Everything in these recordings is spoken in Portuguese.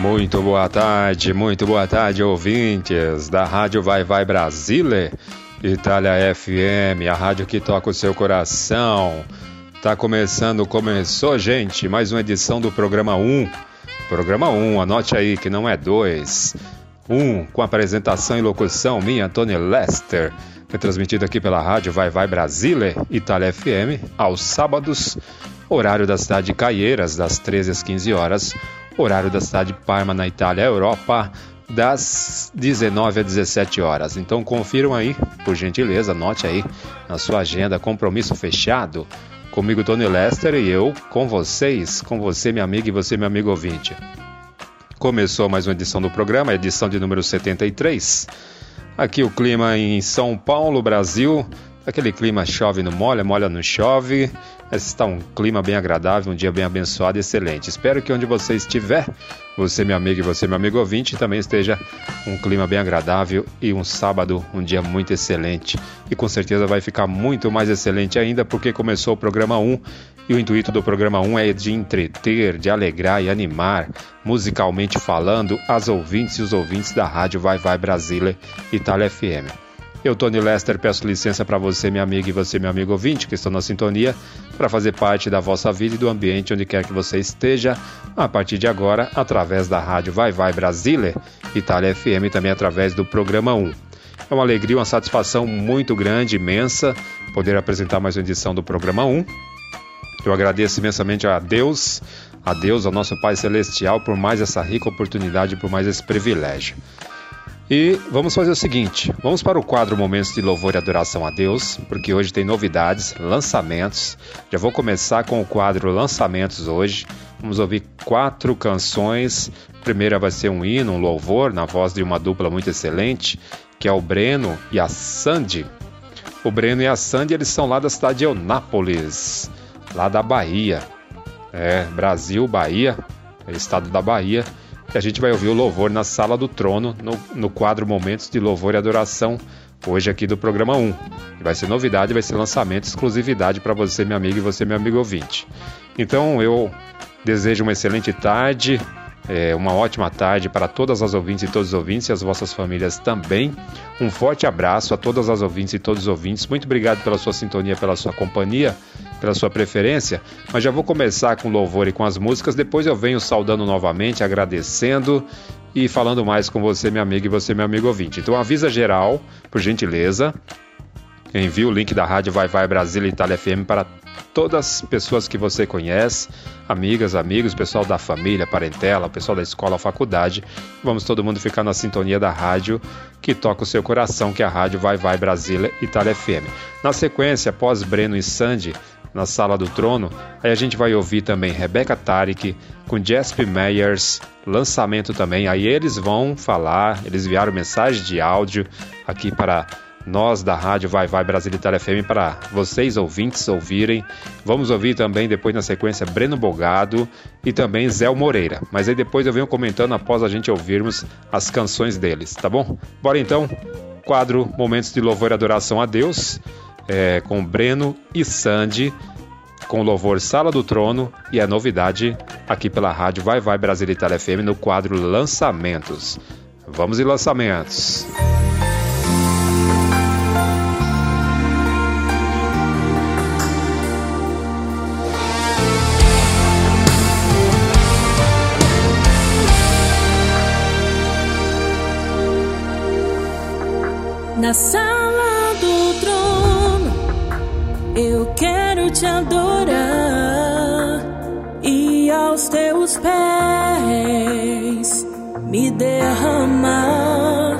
Muito boa tarde, muito boa tarde, ouvintes da Rádio Vai Vai Brasília, Itália FM, a rádio que toca o seu coração. Tá começando, começou, gente, mais uma edição do programa 1. Programa 1, anote aí que não é 2. 1, com apresentação e locução minha, Tony Lester. É transmitido aqui pela rádio Vai Vai Brasília, Itália FM, aos sábados, horário da cidade de Caieiras, das 13 às 15 horas horário da cidade de Parma, na Itália, Europa, das 19 às 17 horas. Então confiram aí, por gentileza, anote aí na sua agenda, compromisso fechado. Comigo, Tony Lester, e eu com vocês, com você, minha amiga, e você, meu amigo ouvinte. Começou mais uma edição do programa, edição de número 73. Aqui o clima em São Paulo, Brasil. Aquele clima chove no molha, molha no chove. Está um clima bem agradável, um dia bem abençoado e excelente. Espero que onde você estiver, você, meu amigo, e você, meu amigo ouvinte, também esteja um clima bem agradável e um sábado, um dia muito excelente. E com certeza vai ficar muito mais excelente ainda porque começou o programa 1 e o intuito do programa 1 é de entreter, de alegrar e animar, musicalmente falando, as ouvintes e os ouvintes da rádio Vai Vai Brasília Itália FM. Eu, Tony Lester, peço licença para você, minha amiga, e você, meu amigo ouvinte, que estão na sintonia, para fazer parte da vossa vida e do ambiente onde quer que você esteja, a partir de agora, através da rádio Vai Vai Brasília, Itália FM e também através do programa 1. É uma alegria, uma satisfação muito grande, imensa, poder apresentar mais uma edição do programa 1. Eu agradeço imensamente a Deus, a Deus, ao nosso Pai Celestial, por mais essa rica oportunidade, por mais esse privilégio. E vamos fazer o seguinte: vamos para o quadro Momentos de Louvor e Adoração a Deus, porque hoje tem novidades, lançamentos. Já vou começar com o quadro Lançamentos hoje. Vamos ouvir quatro canções. A primeira vai ser um hino, um louvor, na voz de uma dupla muito excelente, que é o Breno e a Sandy. O Breno e a Sandy eles são lá da cidade de Eunápolis, lá da Bahia. É, Brasil, Bahia, é estado da Bahia e a gente vai ouvir o louvor na Sala do Trono, no, no quadro Momentos de Louvor e Adoração, hoje aqui do programa 1. Vai ser novidade, vai ser lançamento, exclusividade para você, meu amigo, e você, meu amigo ouvinte. Então eu desejo uma excelente tarde, é, uma ótima tarde para todas as ouvintes e todos os ouvintes e as vossas famílias também. Um forte abraço a todas as ouvintes e todos os ouvintes. Muito obrigado pela sua sintonia, pela sua companhia, pela sua preferência. Mas já vou começar com louvor e com as músicas. Depois eu venho saudando novamente, agradecendo e falando mais com você, meu amigo, e você, meu amigo ouvinte. Então avisa geral, por gentileza. Envie o link da rádio Vai Vai Brasília Itália FM para todas as pessoas que você conhece, amigas, amigos, pessoal da família, parentela, pessoal da escola, faculdade. Vamos todo mundo ficar na sintonia da rádio que toca o seu coração, que é a rádio Vai Vai Brasília Itália FM. Na sequência, após Breno e Sandy, na Sala do Trono, aí a gente vai ouvir também Rebecca Tarik com Jasper Meyers, lançamento também. Aí eles vão falar, eles enviaram mensagem de áudio aqui para nós da Rádio Vai Vai Brasil Itália FM para vocês ouvintes ouvirem. Vamos ouvir também depois na sequência Breno Bogado e também Zé Moreira. Mas aí depois eu venho comentando após a gente ouvirmos as canções deles, tá bom? Bora então, quadro Momentos de Louvor e Adoração a Deus, é, com Breno e Sandy, com louvor Sala do Trono e a novidade aqui pela Rádio Vai Vai Brasil Itália FM no quadro Lançamentos. Vamos em lançamentos. Música sala do trono, eu quero te adorar e aos teus pés me derramar,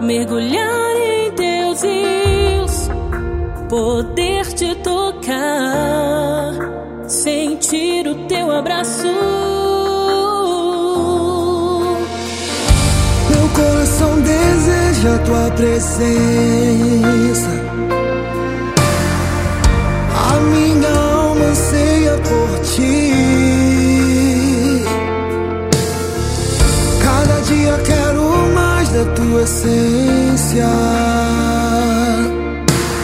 mergulhar em teus rios, poder te tocar, sentir o teu abraço. Deseja a tua presença. A minha alma anseia por ti. Cada dia quero mais da tua essência.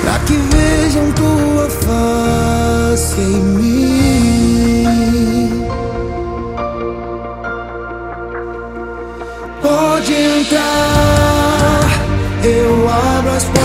Pra que vejam tua face em mim. Eu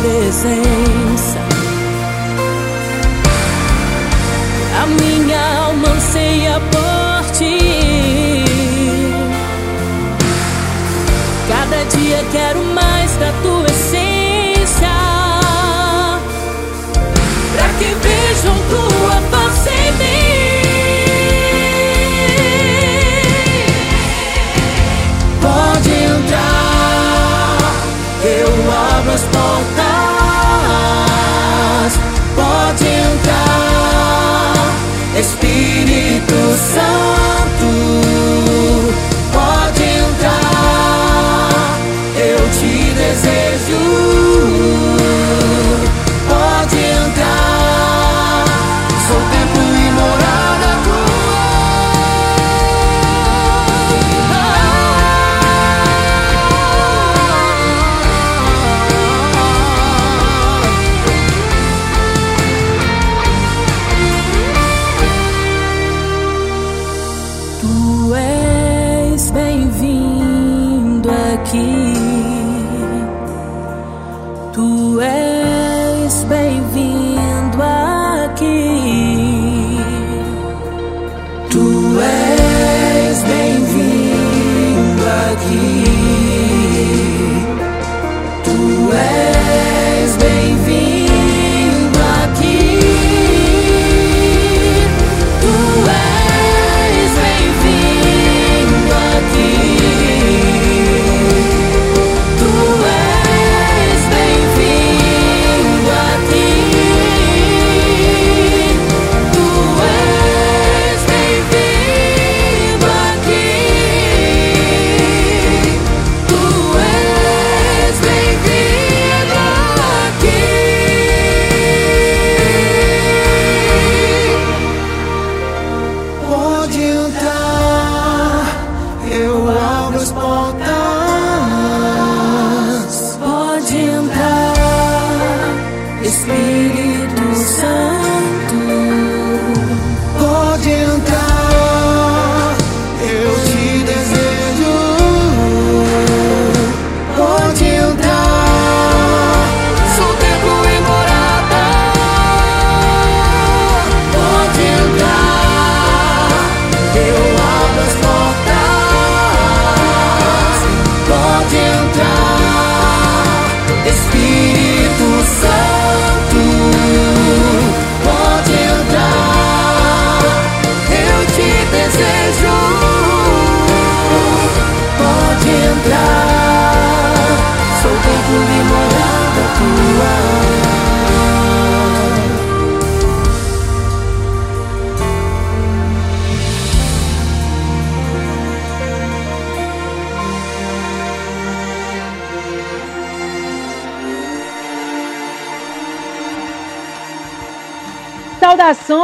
presença. A minha alma anseia por ti. Cada dia quero mais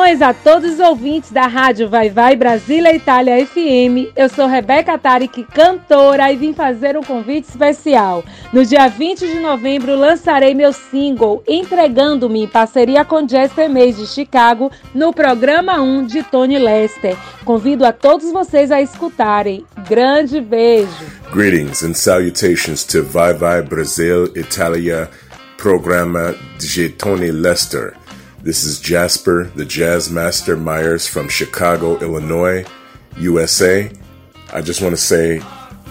Saudações a todos os ouvintes da Rádio Vai Vai Brasília Itália FM. Eu sou Rebeca Tarek, cantora, e vim fazer um convite especial. No dia 20 de novembro lançarei meu single Entregando-me em parceria com Jasper Mays de Chicago no programa 1 de Tony Lester. Convido a todos vocês a escutarem. Grande beijo. Greetings and salutations to Vai Vai Brasil Italia programa de Tony Lester. This is Jasper, the Jazz Master Myers from Chicago, Illinois, USA. I just want to say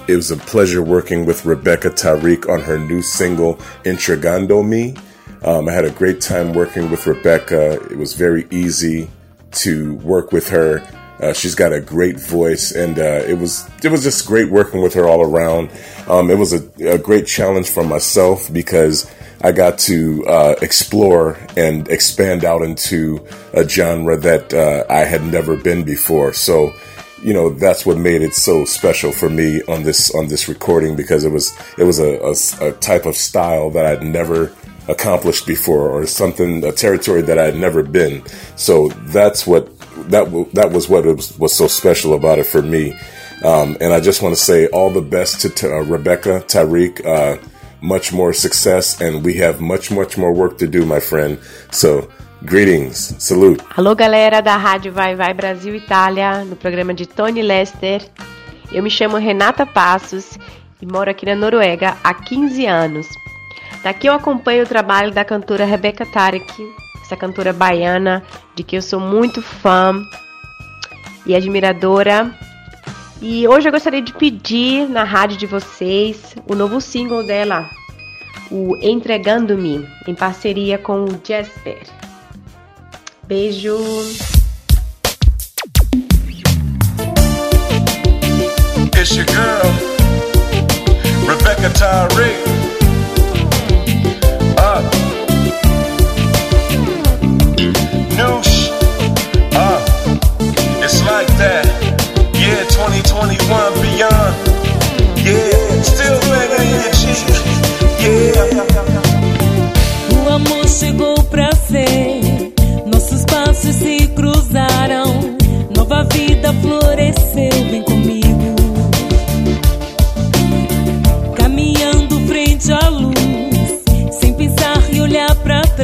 it was a pleasure working with Rebecca Tariq on her new single, Intrigando Me. Um, I had a great time working with Rebecca. It was very easy to work with her. Uh, she's got a great voice, and uh, it was it was just great working with her all around. Um, it was a, a, great challenge for myself because I got to uh, explore and expand out into a genre that uh, I had never been before. So, you know, that's what made it so special for me on this on this recording because it was it was a, a, a type of style that I'd never accomplished before or something a territory that I'd never been. So that's what that that was what was, was so special about it for me. Um, and I just want to say all the best to, to uh, Rebecca, Tyreek, uh, much more success, and we have much, much more work to do, my friend. So, greetings, salute. Alô, galera da Rádio Vai Vai Brasil Itália, no programa de Tony Lester. Eu me chamo Renata Passos e moro aqui na Noruega há 15 anos. Daqui eu acompanho o trabalho da cantora Rebeca Tarek, essa cantora baiana de que eu sou muito fã e admiradora. E hoje eu gostaria de pedir na rádio de vocês o novo single dela, o Entregando-me, em parceria com o Jasper. Beijo! It's your girl, Rebecca Tyree.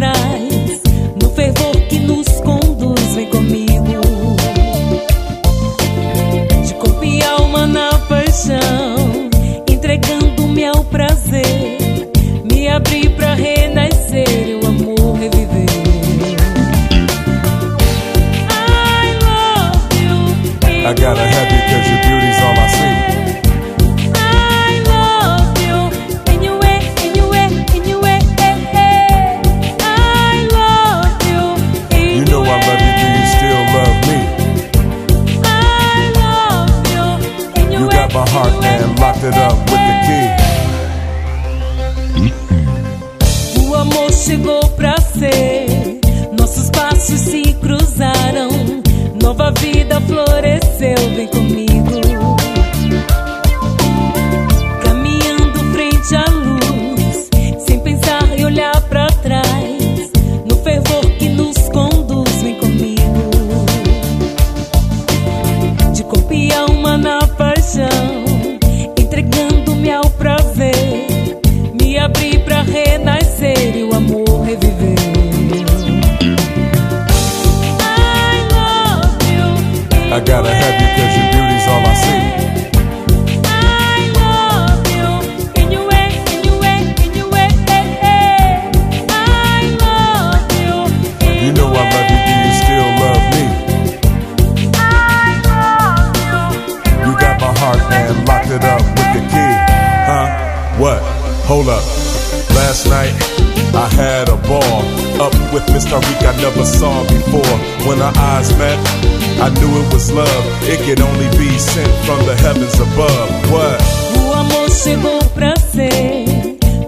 Trás. No fervor que nos conduz, vem comigo. De corpo e alma na paixão, entregando-me ao prazer. Me abri pra renascer e o amor reviver. I gotta have floresceu. Vem comigo. I had a ball up with Mr. Reek I never saw before. When our eyes met, I knew it was love. It could only be sent from the heavens above. What? O amor chegou pra ser.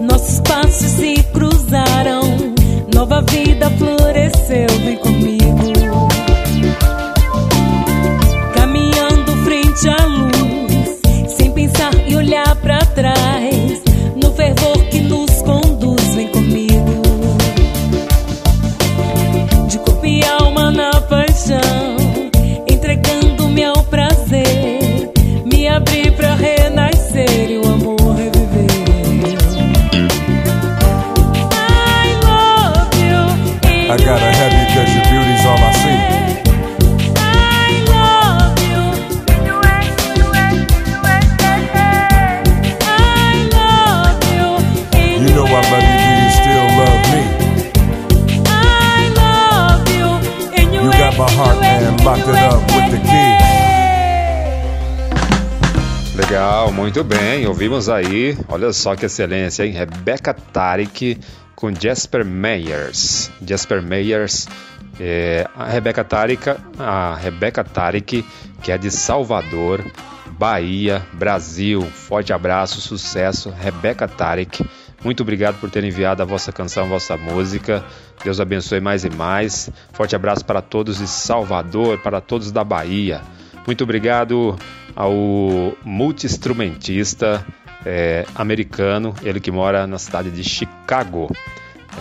Nossos passos se cruzaram. Nova vida floresceu. Vem comigo. Caminhando frente à luz. Sem pensar e olhar pra trás. Legal, muito bem. Ouvimos aí, olha só que excelência, hein? Rebecca Tarik com Jasper Meyers. Jasper Meyers, é, a Rebecca Tarik, a Rebecca Tarik, que é de Salvador, Bahia, Brasil. Forte abraço, sucesso, Rebecca Tarik. Muito obrigado por ter enviado a vossa canção, a vossa música. Deus abençoe mais e mais. Forte abraço para todos de Salvador, para todos da Bahia. Muito obrigado ao multi-instrumentista é, americano, ele que mora na cidade de Chicago,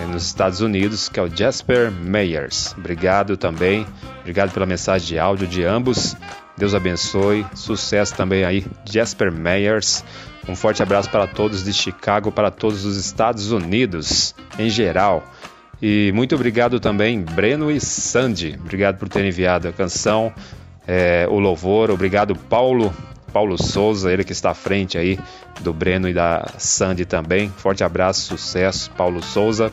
é, nos Estados Unidos, que é o Jasper Meyers. Obrigado também, obrigado pela mensagem de áudio de ambos. Deus abençoe, sucesso também aí, Jasper Meyers. Um forte abraço para todos de Chicago, para todos os Estados Unidos em geral. E muito obrigado também, Breno e Sandy. Obrigado por terem enviado a canção é, o louvor. Obrigado, Paulo. Paulo Souza, ele que está à frente aí do Breno e da Sandy também. Forte abraço, sucesso, Paulo Souza.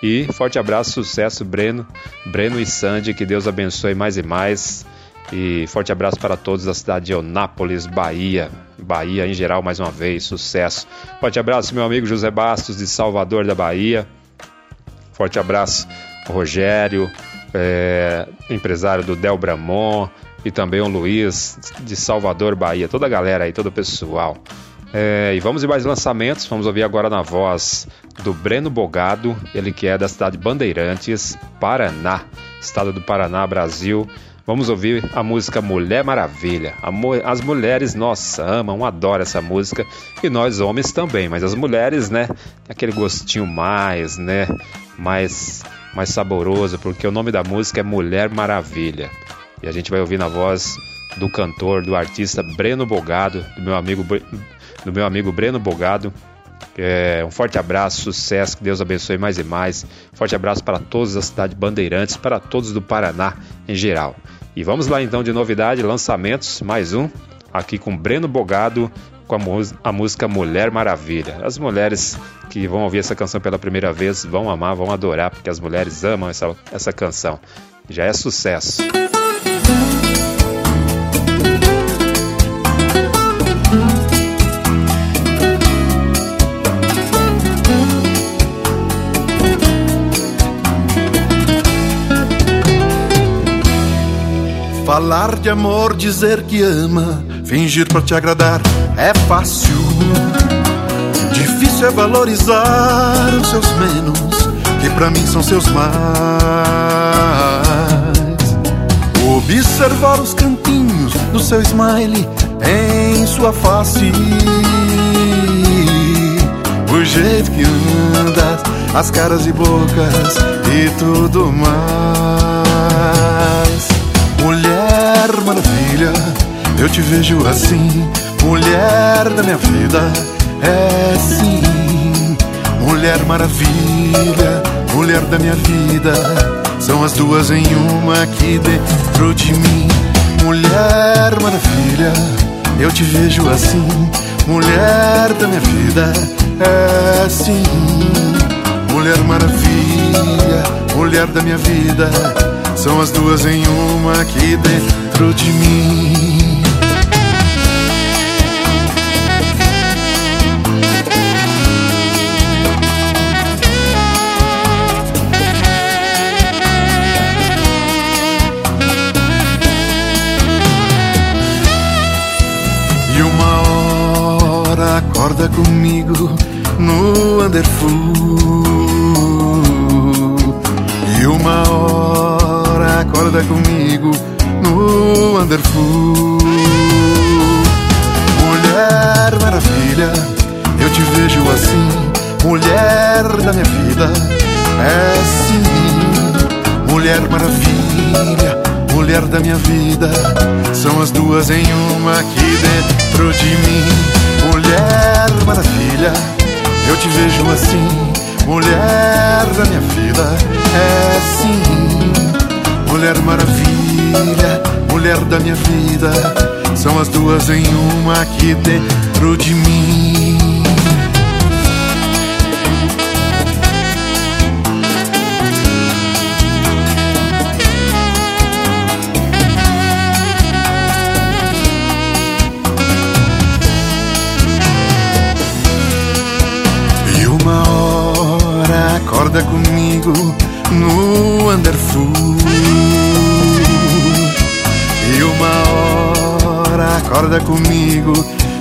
E forte abraço, sucesso, Breno, Breno e Sandy. Que Deus abençoe mais e mais. E forte abraço para todos da cidade de Onápolis, Bahia. Bahia em geral, mais uma vez, sucesso. Forte abraço, meu amigo José Bastos, de Salvador da Bahia. Forte abraço, Rogério, é, empresário do Del Bramon, e também o Luiz de Salvador, Bahia, toda a galera aí, todo o pessoal. É, e vamos em mais lançamentos, vamos ouvir agora na voz do Breno Bogado, ele que é da cidade de Bandeirantes, Paraná, estado do Paraná, Brasil. Vamos ouvir a música Mulher Maravilha. As mulheres, nossa, amam, adoram essa música. E nós homens também, mas as mulheres, né? Aquele gostinho mais, né? Mais, mais saboroso, porque o nome da música é Mulher Maravilha. E a gente vai ouvir na voz do cantor, do artista Breno Bogado, do meu amigo, do meu amigo Breno Bogado. É, um forte abraço, sucesso, que Deus abençoe mais e mais. Forte abraço para todos da cidade Bandeirantes, para todos do Paraná em geral. E vamos lá então de novidade, lançamentos, mais um, aqui com Breno Bogado, com a, a, música Mulher Maravilha. As mulheres que vão ouvir essa canção pela primeira vez vão amar, vão adorar, porque as mulheres amam essa, essa canção. Já é sucesso. Falar de amor, dizer que ama, fingir pra te agradar é fácil. Difícil é valorizar os seus menos, que pra mim são seus mais. Observar os cantinhos do seu smile em sua face. O jeito que andas, as caras e bocas e tudo mais. Mulher maravilha, eu te vejo assim. Mulher da minha vida, é sim. Mulher maravilha, mulher da minha vida. São as duas em uma aqui dentro de mim. Mulher maravilha, eu te vejo assim. Mulher da minha vida, é sim. Mulher maravilha, mulher da minha vida. São as duas em uma aqui dentro de mim. Acorda comigo no Underfoot. E uma hora acorda comigo no Underfoot. Mulher maravilha, eu te vejo assim, mulher da minha vida, é sim, mulher maravilha, mulher da minha vida, são as duas em uma aqui dentro de mim. Mulher maravilha, eu te vejo assim, mulher da minha vida, é sim, mulher maravilha, mulher da minha vida, são as duas em uma aqui dentro de mim. Comigo no Underfoot. E uma hora acorda comigo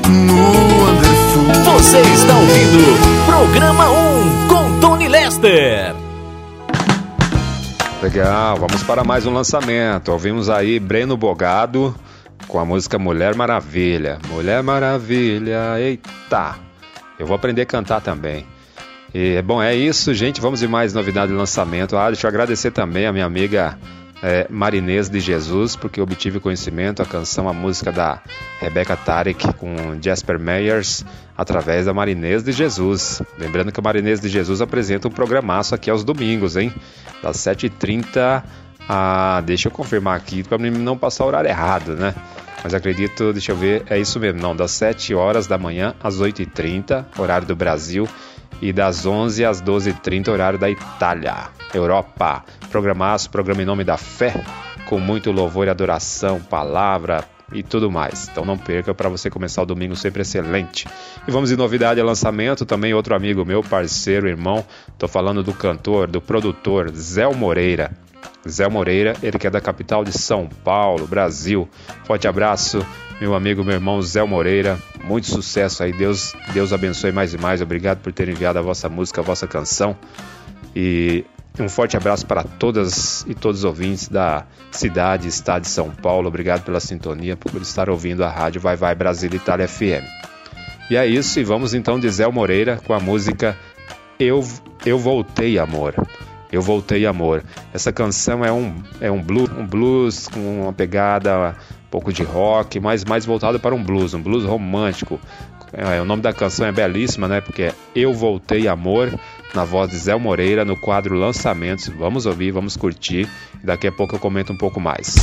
no Underfoot. Você está ouvindo Programa 1 com Tony Lester. Legal, vamos para mais um lançamento. Ouvimos aí Breno Bogado com a música Mulher Maravilha. Mulher Maravilha, eita! Eu vou aprender a cantar também. E, bom, é isso, gente. Vamos de mais novidade de lançamento. Ah, deixa eu agradecer também a minha amiga é, Marinês de Jesus, porque obtive conhecimento, a canção, a música da Rebecca Tarek com Jasper Meyers, através da Marinês de Jesus. Lembrando que a Marinês de Jesus apresenta um programaço aqui aos domingos, hein? Das 7h30 a. Deixa eu confirmar aqui, para não passar o horário errado, né? Mas acredito, deixa eu ver, é isso mesmo, não, das 7 horas da manhã às 8h30, horário do Brasil, e das 11 às 12h30, horário da Itália, Europa. Programaço, programa em nome da fé, com muito louvor e adoração, palavra e tudo mais. Então não perca para você começar o domingo sempre excelente. E vamos de novidade a lançamento, também outro amigo meu, parceiro, irmão, tô falando do cantor, do produtor Zé Moreira. Zé Moreira, ele que é da capital de São Paulo, Brasil. Forte abraço, meu amigo, meu irmão Zé Moreira. Muito sucesso aí, Deus, Deus abençoe mais e mais. Obrigado por ter enviado a vossa música, a vossa canção. E um forte abraço para todas e todos os ouvintes da cidade, estado de São Paulo. Obrigado pela sintonia, por estar ouvindo a rádio Vai Vai Brasil Itália FM. E é isso, e vamos então de Zé Moreira com a música Eu, Eu Voltei Amor. Eu Voltei Amor. Essa canção é um, é um, blues, um blues com uma pegada um pouco de rock, mas mais voltado para um blues, um blues romântico. É, o nome da canção é belíssima, né? Porque é Eu Voltei Amor, na voz de Zé Moreira, no quadro Lançamentos. Vamos ouvir, vamos curtir. Daqui a pouco eu comento um pouco mais.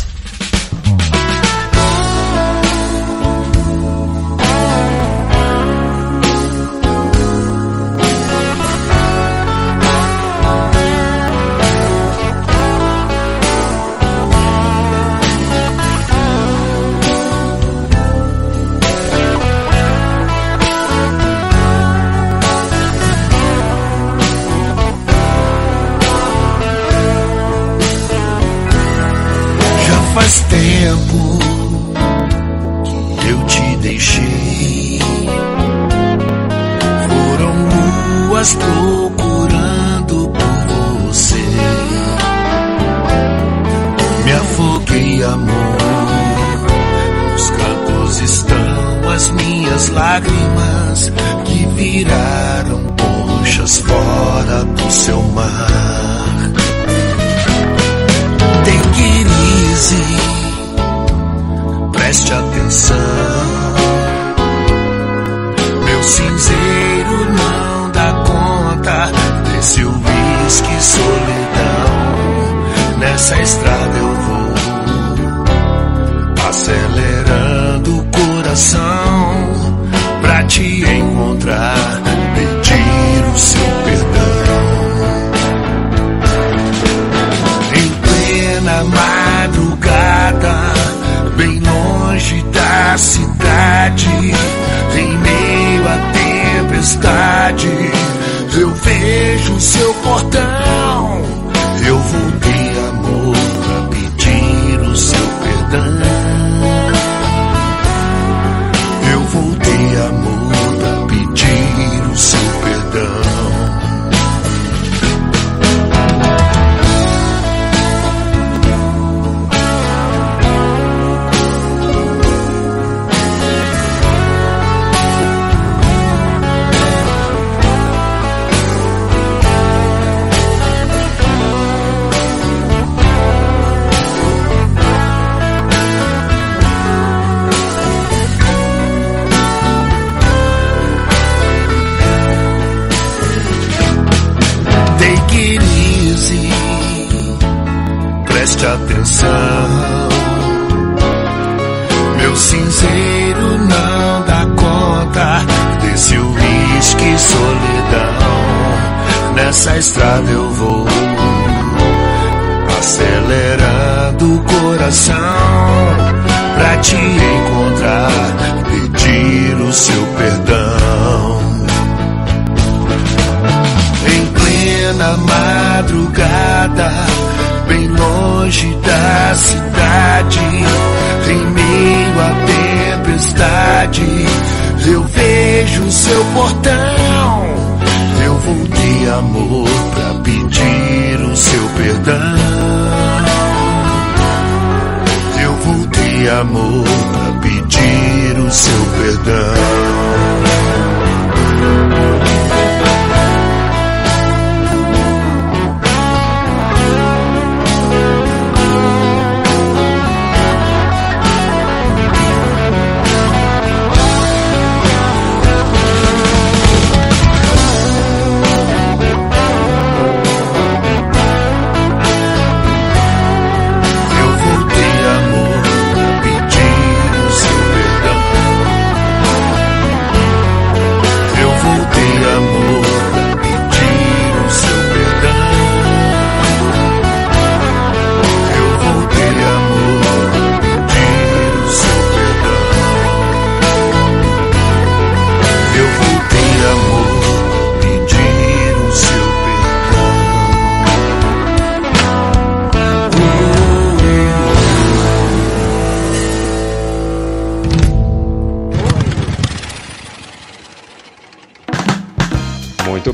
Amor, pra pedir o seu perdão. Eu voltei, amor, pra pedir o seu perdão.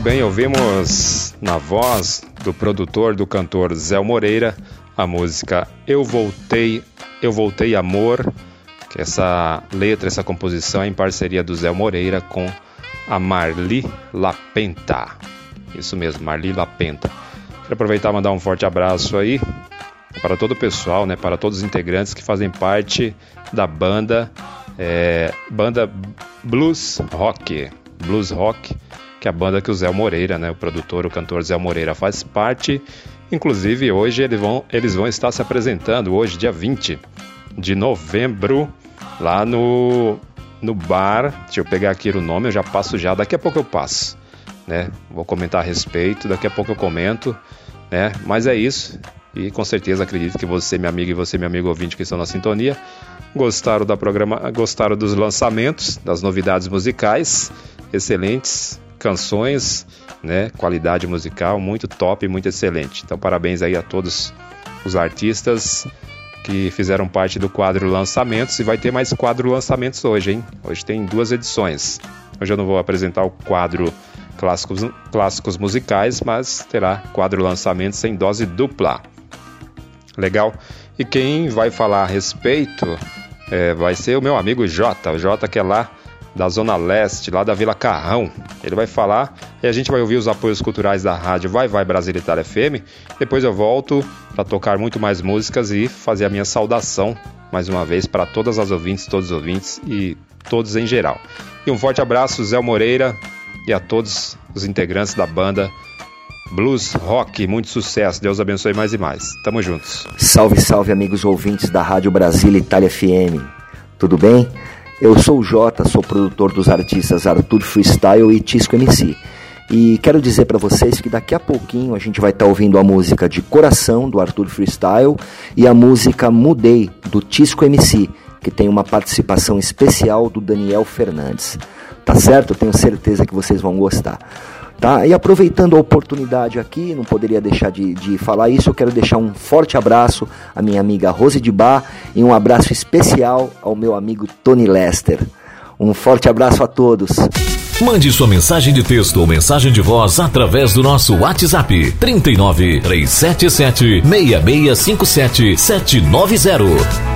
Bem, ouvimos na voz do produtor, do cantor Zé Moreira, a música Eu Voltei, Eu Voltei Amor, que essa letra, essa composição é em parceria do Zé Moreira com a Marli Lapenta. Isso mesmo, Marli Lapenta. Quero aproveitar e mandar um forte abraço aí para todo o pessoal, né, para todos os integrantes que fazem parte da banda, é, banda Blues Rock, Blues Rock, que é a banda que o Zé Moreira, né, o produtor, o cantor Zé Moreira faz parte. Inclusive hoje eles vão, eles vão estar se apresentando hoje, dia 20 de novembro, lá no no bar. Deixa eu pegar aqui o nome, eu já passo já, daqui a pouco eu passo, né? Vou comentar a respeito, daqui a pouco eu comento, né? Mas é isso. E com certeza acredito que você, minha amiga, e você, meu amigo ouvinte que estão na sintonia, gostaram da programa, gostaram dos lançamentos, das novidades musicais, excelentes canções, né? Qualidade musical muito top, muito excelente. Então parabéns aí a todos os artistas que fizeram parte do quadro lançamentos e vai ter mais quadro lançamentos hoje, hein? Hoje tem duas edições. Hoje eu não vou apresentar o quadro clássicos, clássicos musicais, mas terá quadro lançamentos em dose dupla. Legal? E quem vai falar a respeito é, vai ser o meu amigo Jota, o Jota que é lá da Zona Leste, lá da Vila Carrão. Ele vai falar e a gente vai ouvir os apoios culturais da rádio Vai Vai Brasil Itália FM. Depois eu volto para tocar muito mais músicas e fazer a minha saudação mais uma vez para todas as ouvintes, todos os ouvintes e todos em geral. E um forte abraço, Zé Moreira, e a todos os integrantes da banda Blues Rock. Muito sucesso, Deus abençoe mais e mais. Tamo juntos. Salve, salve, amigos ouvintes da Rádio Brasília Itália FM. Tudo bem? Eu sou o Jota, sou produtor dos artistas Arthur Freestyle e Tisco MC. E quero dizer para vocês que daqui a pouquinho a gente vai estar tá ouvindo a música de Coração do Arthur Freestyle e a música Mudei do Tisco MC, que tem uma participação especial do Daniel Fernandes. Tá certo? Tenho certeza que vocês vão gostar. Tá? E aproveitando a oportunidade aqui, não poderia deixar de, de falar isso, eu quero deixar um forte abraço à minha amiga Rose de Bar e um abraço especial ao meu amigo Tony Lester. Um forte abraço a todos. Mande sua mensagem de texto ou mensagem de voz através do nosso WhatsApp 39 377 6657 790.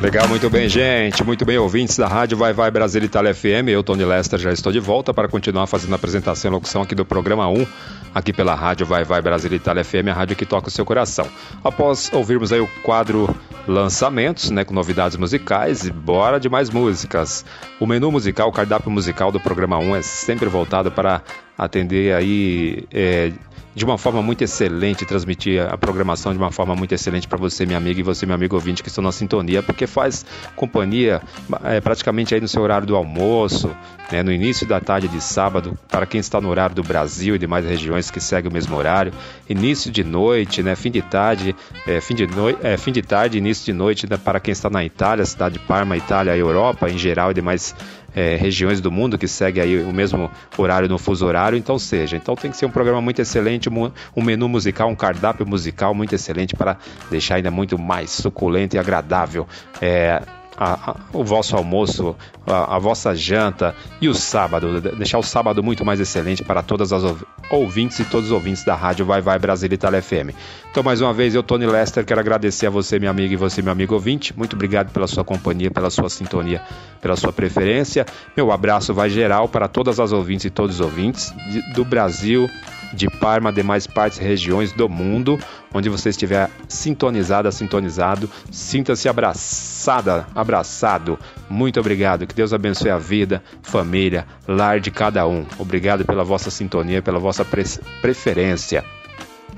Legal, muito bem, gente. Muito bem, ouvintes da Rádio Vai Vai Brasil Itália FM. Eu, Tony Lester, já estou de volta para continuar fazendo a apresentação e locução aqui do programa 1 aqui pela rádio Vai Vai Brasil Itália FM, a rádio que toca o seu coração. Após ouvirmos aí o quadro lançamentos, né, com novidades musicais e bora de mais músicas. O menu musical, o cardápio musical do programa 1 é sempre voltado para atender aí é, de uma forma muito excelente, transmitir a programação de uma forma muito excelente para você, minha amiga, e você, meu amigo ouvinte, que estão na sintonia, porque faz companhia é, praticamente aí no seu horário do almoço, né, no início da tarde de sábado, para quem está no horário do Brasil e demais regiões que seguem o mesmo horário, início de noite, né, fim de tarde, é, fim, de é, fim de tarde, início de noite né, para quem está na Itália, cidade de Parma, Itália, Europa em geral e demais é, regiões do mundo que segue aí o mesmo horário no fuso horário, então seja. Então tem que ser um programa muito excelente, um menu musical, um cardápio musical muito excelente para deixar ainda muito mais suculento e agradável. É, a, o vosso almoço, a, a, vossa janta e o sábado, deixar o sábado muito mais excelente para todas as ouvintes e todos os ouvintes da rádio Vai Vai Brasil Itália FM. Então, mais uma vez, eu, Tony Lester, quero agradecer a você, minha amiga, e você, meu amigo ouvinte. Muito obrigado pela sua companhia, pela sua sintonia, pela sua preferência. Meu abraço vai geral para todas as ouvintes e todos os ouvintes do Brasil, de Parma, demais partes e regiões do mundo, onde você estiver sintonizada, sintonizado, sinta-se abraçada, abraçado. Muito obrigado. Que Deus abençoe a vida, família, lar de cada um. Obrigado pela vossa sintonia, pela vossa pre preferência.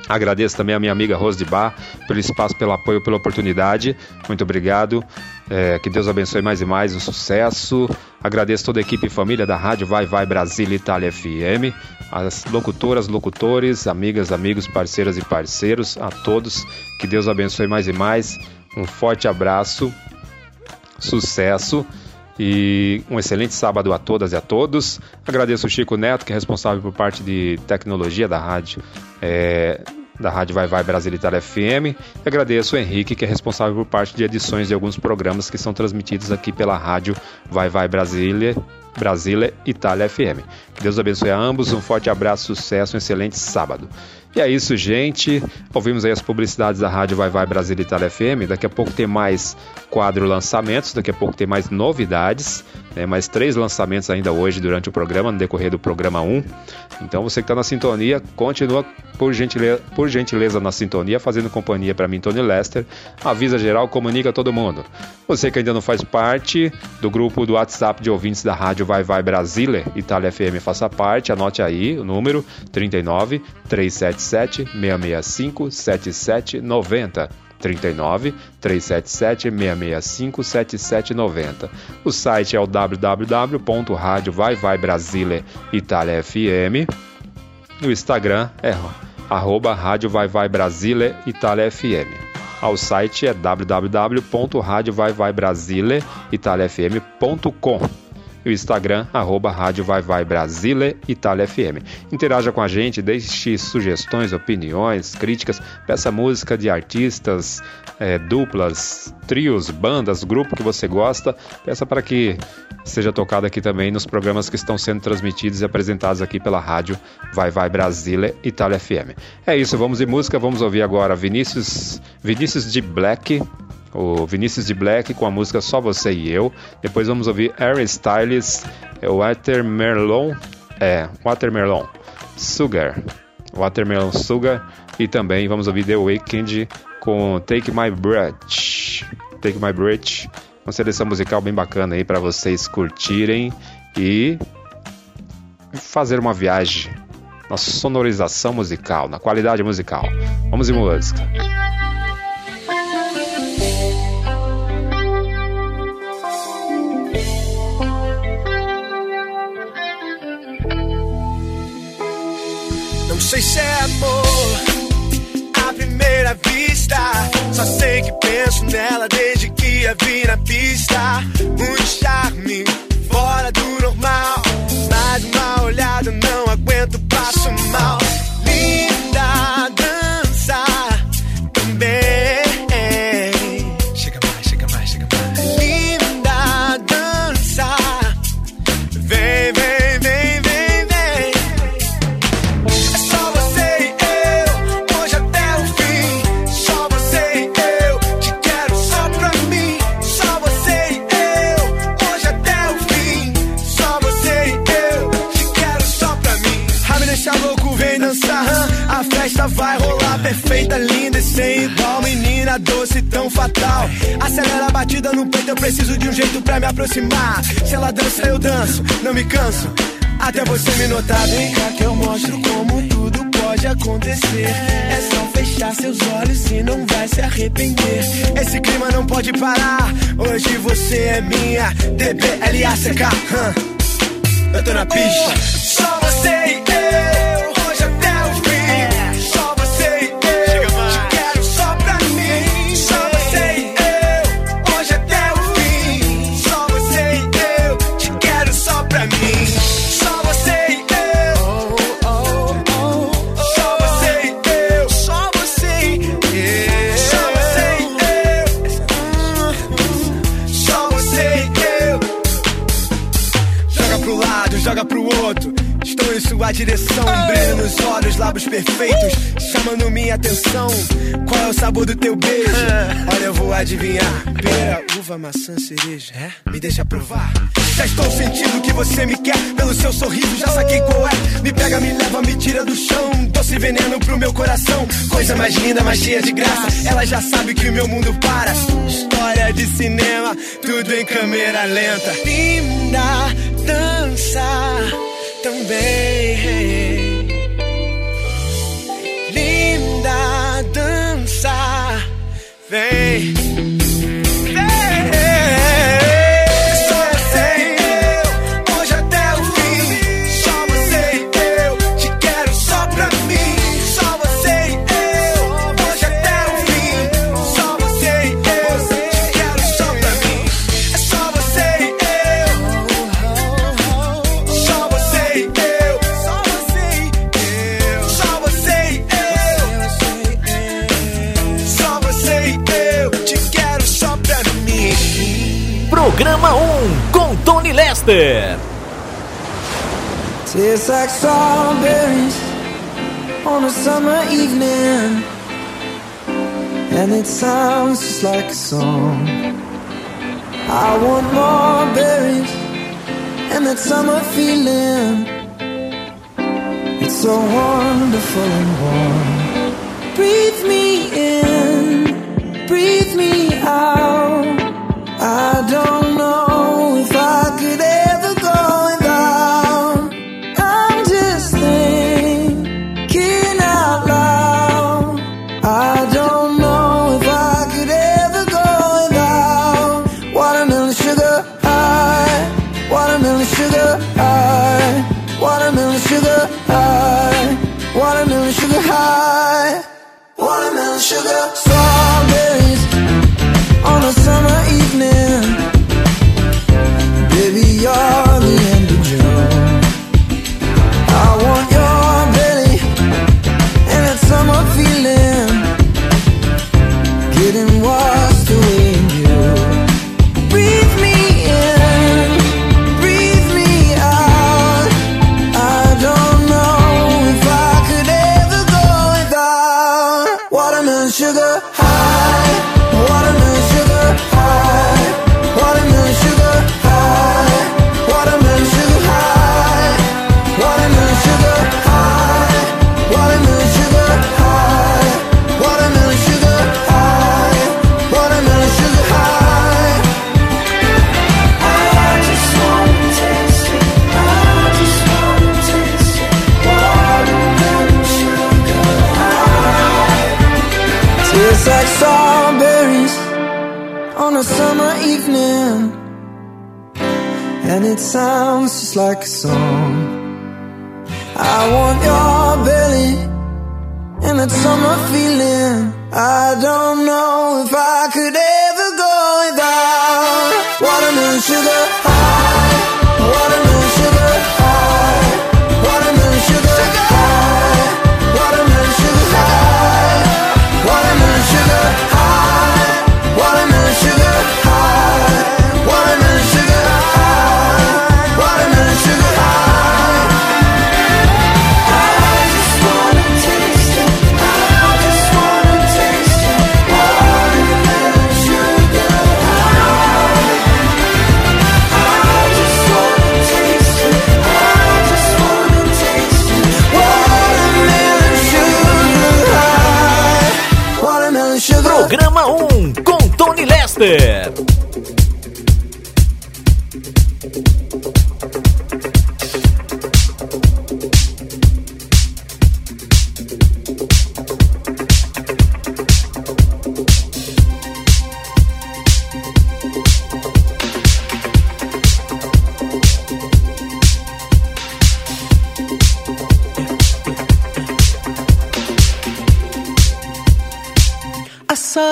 Agradeço também a minha amiga Rose de Bar pelo espaço, pelo apoio, pela oportunidade. Muito obrigado. É, que Deus abençoe mais e mais, um sucesso. Agradeço toda a equipe e família da Rádio Vai Vai Brasília Itália FM, as locutoras, locutores, amigas, amigos, parceiras e parceiros, a todos. Que Deus abençoe mais e mais. Um forte abraço, sucesso e um excelente sábado a todas e a todos. Agradeço o Chico Neto, que é responsável por parte de tecnologia da rádio. É, da Rádio Vai Vai Brasil Itália FM. E agradeço o Henrique, que é responsável por parte de edições de alguns programas que são transmitidos aqui pela Rádio Vai Vai Brasília, Brasília Itália FM. Que Deus abençoe a ambos, um forte abraço, sucesso, um excelente sábado. E é isso, gente. Ouvimos aí as publicidades da Rádio Vai Vai Brasil Itália FM. Daqui a pouco tem mais quadro lançamentos, daqui a pouco tem mais novidades, né? mais três lançamentos ainda hoje durante o programa, no decorrer do programa 1. Então você que está na sintonia, continua por gentileza, por gentileza na sintonia, fazendo companhia para mim, Tony Lester. Avisa geral, comunica todo mundo. Você que ainda não faz parte do grupo do WhatsApp de ouvintes da Rádio Vai Vai Brasília Itália FM, faça parte, anote aí o número 39 377 665 7790. 39 377 665 7790. O site é o www.radiovaivaibrasile Itália FM. O Instagram é arroba Rádio Vai Vai Brasile Itália FM. Ao site é www.radiovaivaibrasile.italiafm.com e o Instagram, arroba Rádio Vai Vai Brasile, Itália FM. Interaja com a gente, deixe sugestões, opiniões, críticas, peça música de artistas, é, duplas, trios, bandas, grupo que você gosta, peça para que seja tocada aqui também nos programas que estão sendo transmitidos e apresentados aqui pela rádio Vai Vai Brasília, Itália FM. É isso, vamos de música, vamos ouvir agora Vinícius, Vinícius de Black, o Vinícius de Black com a música Só Você e Eu. Depois vamos ouvir Harry Styles, é Watermelon, é, Watermelon Sugar, Watermelon Sugar. E também vamos ouvir The Weeknd com Take My Breath, Take My Breath. Uma seleção musical bem bacana aí para vocês curtirem e fazer uma viagem na sonorização musical, na qualidade musical. Vamos em música. Sei se é amor à primeira vista. Só sei que penso nela desde que a vi na pista. Muito charme, fora do normal. Mas uma olhada não aguento, passo mal. Linda menina doce tão fatal. Acelera a batida no peito, eu preciso de um jeito pra me aproximar. Se ela dança, eu danço, não me canso. Até você me notar, vem cá que eu mostro como tudo pode acontecer. É só fechar seus olhos e não vai se arrepender. Esse clima não pode parar. Hoje você é minha DBLACK. hum. Eu tô na pista. Direção, um brilho nos olhos, lábios perfeitos, chamando minha atenção. Qual é o sabor do teu beijo? Olha, eu vou adivinhar. Pera, uva, maçã, cereja. Me deixa provar. Já estou sentindo que você me quer pelo seu sorriso, já saquei qual é. Me pega, me leva, me tira do chão. Doce veneno pro meu coração. Coisa mais linda, mais cheia de graça. Ela já sabe que o meu mundo para. História de cinema, tudo em câmera lenta. Linda, dança também. Linda, dança, vem. Programa 1 com Tony Lester. Tastes like strawberries on a summer evening, and it sounds just like a song. I want more berries and that summer feeling. It's so wonderful and warm. Breathe me in, breathe me out. Like a song.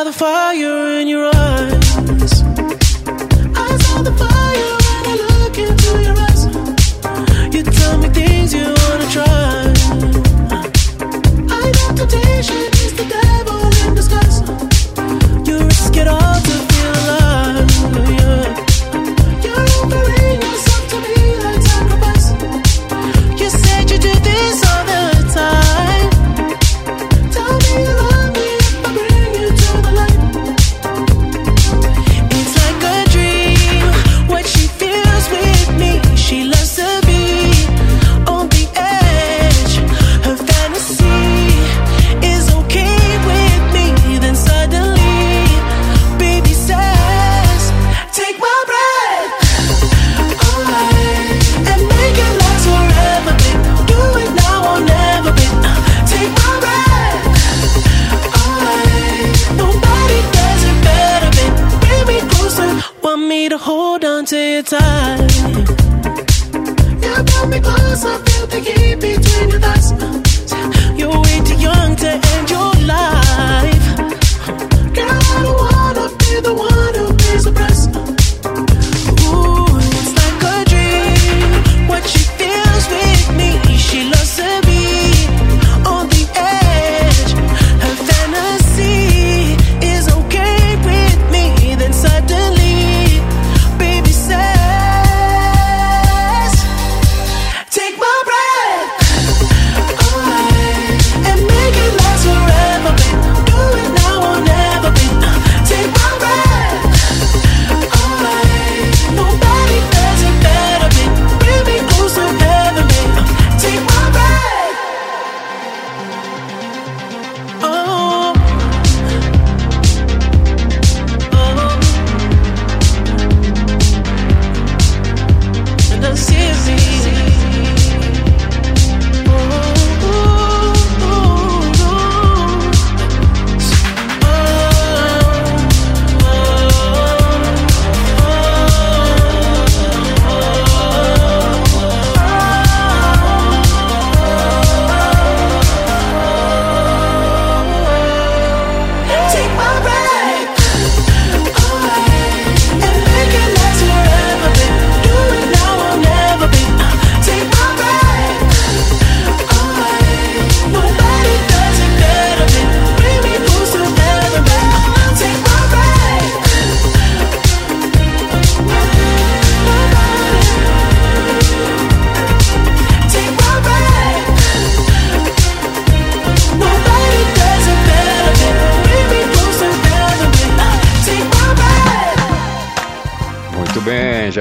The fire in your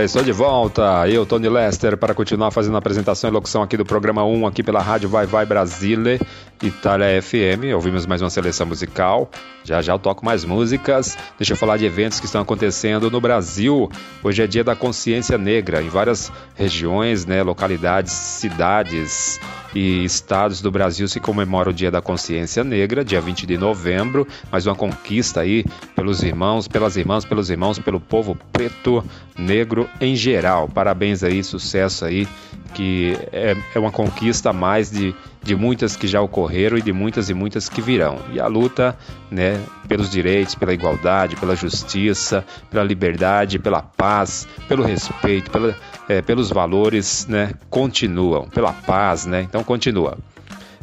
estou de volta. Eu, Tony Lester, para continuar fazendo a apresentação e locução aqui do programa 1, aqui pela Rádio Vai Vai Brasile, Itália FM. Ouvimos mais uma seleção musical. Já já eu toco mais músicas. Deixa eu falar de eventos que estão acontecendo no Brasil. Hoje é dia da consciência negra. Em várias regiões, né, localidades, cidades e estados do Brasil se comemora o Dia da Consciência Negra, dia 20 de novembro, mais uma conquista aí pelos irmãos, pelas irmãs, pelos irmãos, pelo povo preto, negro em geral. Parabéns aí, sucesso aí, que é, é uma conquista a mais de, de muitas que já ocorreram e de muitas e muitas que virão. E a luta, né, pelos direitos, pela igualdade, pela justiça, pela liberdade, pela paz, pelo respeito, pela, é, pelos valores, né, continuam, pela paz, né, então continua.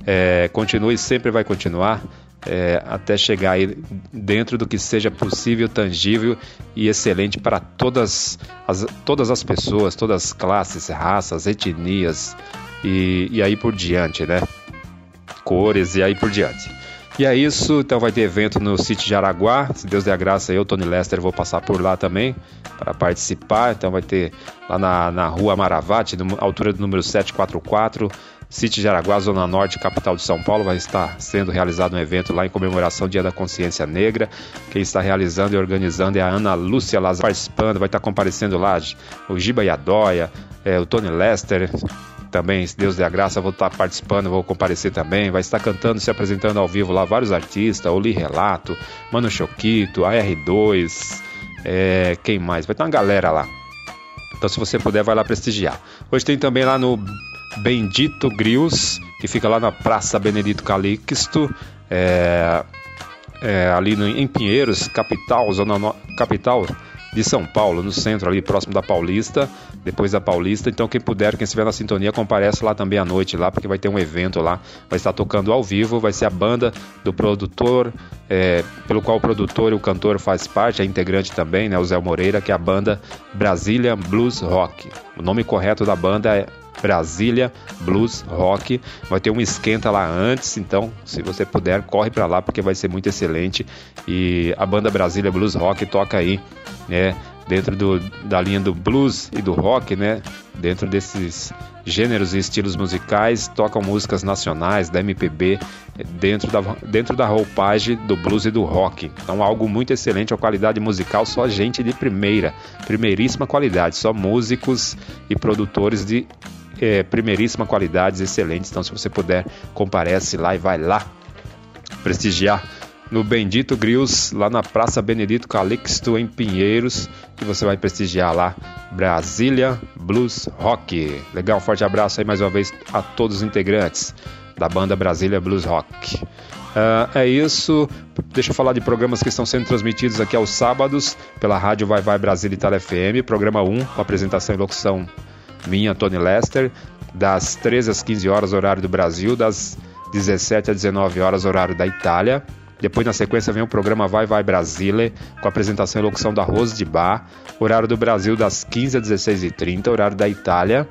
É, continua e sempre vai continuar é, até chegar aí dentro do que seja possível, tangível e excelente para todas as, todas as pessoas, todas as classes, raças, etnias e, e aí por diante, né? Cores e aí por diante. E é isso, então vai ter evento no sítio de Araguá. Se Deus der a graça, eu, Tony Lester, vou passar por lá também para participar. Então vai ter lá na, na rua Maravate, altura do número 744, City Jaraguá, Zona Norte, capital de São Paulo, vai estar sendo realizado um evento lá em comemoração ao Dia da Consciência Negra. Quem está realizando e organizando é a Ana Lúcia Lazar, participando, vai estar comparecendo lá o Giba Yadóia, é, o Tony Lester, também, se Deus der a graça, vou estar participando, vou comparecer também. Vai estar cantando, se apresentando ao vivo lá vários artistas, Oli Relato, Mano Choquito, AR2, é, quem mais? Vai ter uma galera lá. Então, se você puder, vai lá prestigiar. Hoje tem também lá no Bendito Grills, que fica lá na Praça Benedito Calixto, é, é, ali no, em Pinheiros, capital, zona no, capital de São Paulo, no centro ali, próximo da Paulista, depois da Paulista. Então, quem puder, quem estiver na sintonia, comparece lá também à noite, lá, porque vai ter um evento lá. Vai estar tocando ao vivo, vai ser a banda do produtor, é, pelo qual o produtor e o cantor faz parte, é integrante também, né, o Zé Moreira, que é a banda Brasília Blues Rock. O nome correto da banda é Brasília Blues Rock. Vai ter um esquenta lá antes, então se você puder, corre para lá porque vai ser muito excelente. E a banda Brasília Blues Rock toca aí, né, dentro do, da linha do blues e do rock, né, dentro desses gêneros e estilos musicais, tocam músicas nacionais da MPB dentro da, dentro da roupagem do blues e do rock. Então, algo muito excelente, a qualidade musical, só gente de primeira, primeiríssima qualidade, só músicos e produtores de é, primeiríssima qualidade, excelentes. Então, se você puder, comparece lá e vai lá prestigiar no Bendito Grills, lá na Praça Benedito Calixto, em Pinheiros, que você vai prestigiar lá Brasília Blues Rock. Legal, forte abraço aí mais uma vez a todos os integrantes da banda Brasília Blues Rock. Uh, é isso. Deixa eu falar de programas que estão sendo transmitidos aqui aos sábados pela Rádio Vai Vai Brasília Itália FM. Programa 1, com apresentação e locução minha, Tony Lester, das 13 às 15 horas, horário do Brasil, das 17 às 19 horas, horário da Itália. Depois, na sequência, vem o programa Vai Vai Brasília, com apresentação e locução da Rose de Bar, horário do Brasil das 15 às 16h30, horário da Itália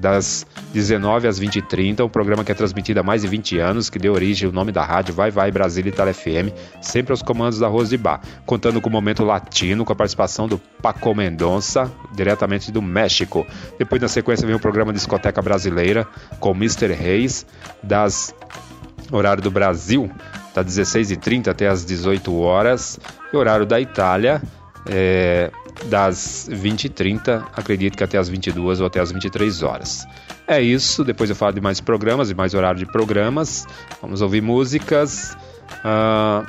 das 19 às 20h30, um programa que é transmitido há mais de 20 anos, que deu origem ao nome da rádio Vai Vai Brasília Itália FM, sempre aos comandos da Rose de Bar, contando com o momento latino, com a participação do Paco Mendonça, diretamente do México. Depois, na sequência, vem o programa Discoteca Brasileira, com Mr. Reis, das horário do Brasil, das 16h30 até as 18 horas, e horário da Itália, é, das 20h30, acredito que até as 22 ou até as 23 horas. É isso, depois eu falo de mais programas e mais horário de programas. Vamos ouvir músicas. Uh,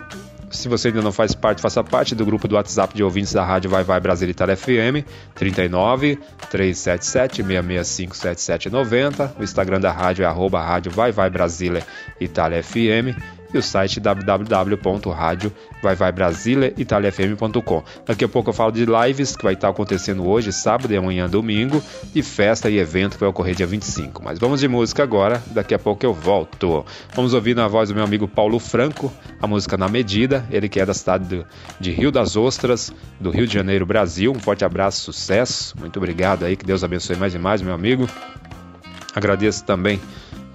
se você ainda não faz parte, faça parte do grupo do WhatsApp de ouvintes da Rádio Vai Vai Brasil Itália FM, 39 377 665 7790. O Instagram da rádio é arroba rádio Vai Vai Brasília Itália FM e o site www.radiovaivaibrasileitaliafm.com. Daqui a pouco eu falo de lives que vai estar acontecendo hoje, sábado e amanhã, domingo, e festa e evento que vai ocorrer dia 25. Mas vamos de música agora, daqui a pouco eu volto. Vamos ouvir na voz do meu amigo Paulo Franco, a música Na Medida, ele que é da cidade de Rio das Ostras, do Rio de Janeiro, Brasil. Um forte abraço, sucesso, muito obrigado aí, que Deus abençoe mais e mais, meu amigo. Agradeço também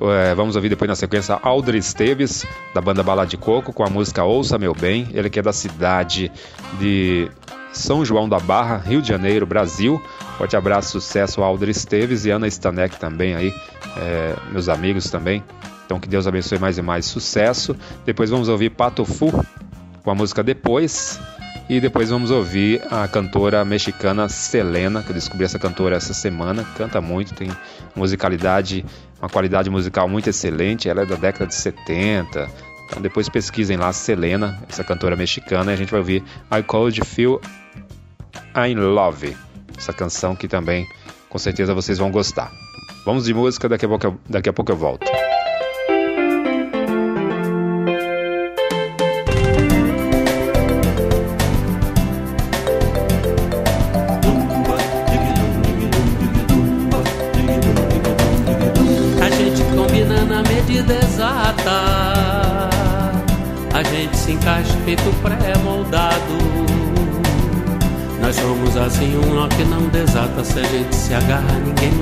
é, vamos ouvir depois na sequência Aldri Esteves, da banda Bala de Coco, com a música Ouça Meu Bem. Ele que é da cidade de São João da Barra, Rio de Janeiro, Brasil. Forte abraço, sucesso Aldri Esteves e Ana Stanek também aí, é, meus amigos também. Então que Deus abençoe mais e mais sucesso. Depois vamos ouvir Pato Fu com a música Depois. E depois vamos ouvir a cantora mexicana Selena, que eu descobri essa cantora essa semana. Canta muito, tem musicalidade, uma qualidade musical muito excelente. Ela é da década de 70. Então depois pesquisem lá Selena, essa cantora mexicana, e a gente vai ouvir I Cold Feel I'm Love. Essa canção que também com certeza vocês vão gostar. Vamos de música, daqui a pouco, daqui a pouco eu volto. Desata. Se a gente se agarra, ninguém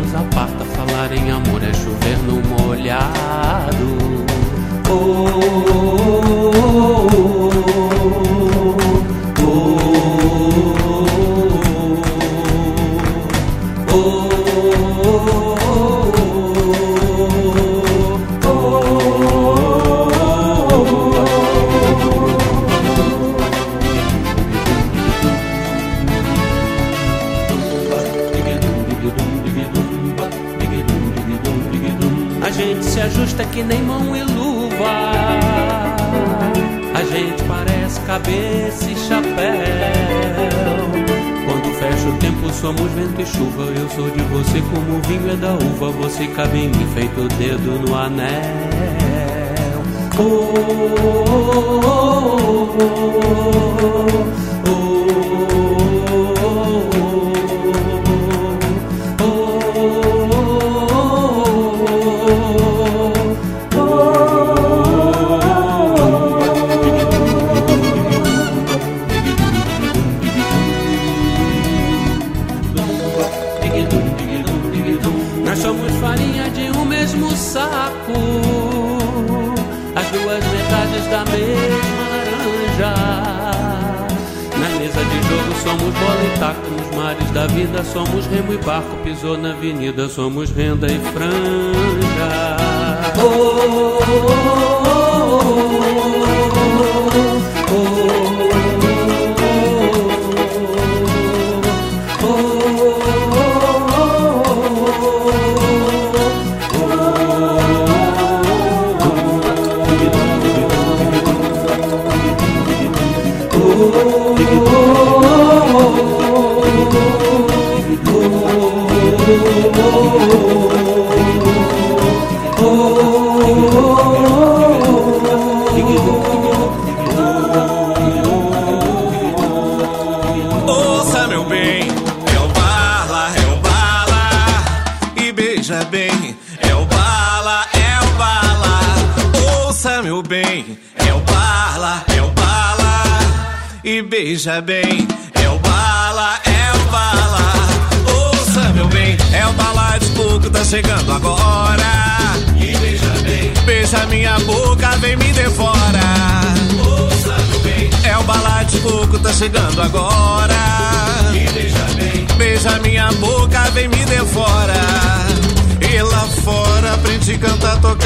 somos renda.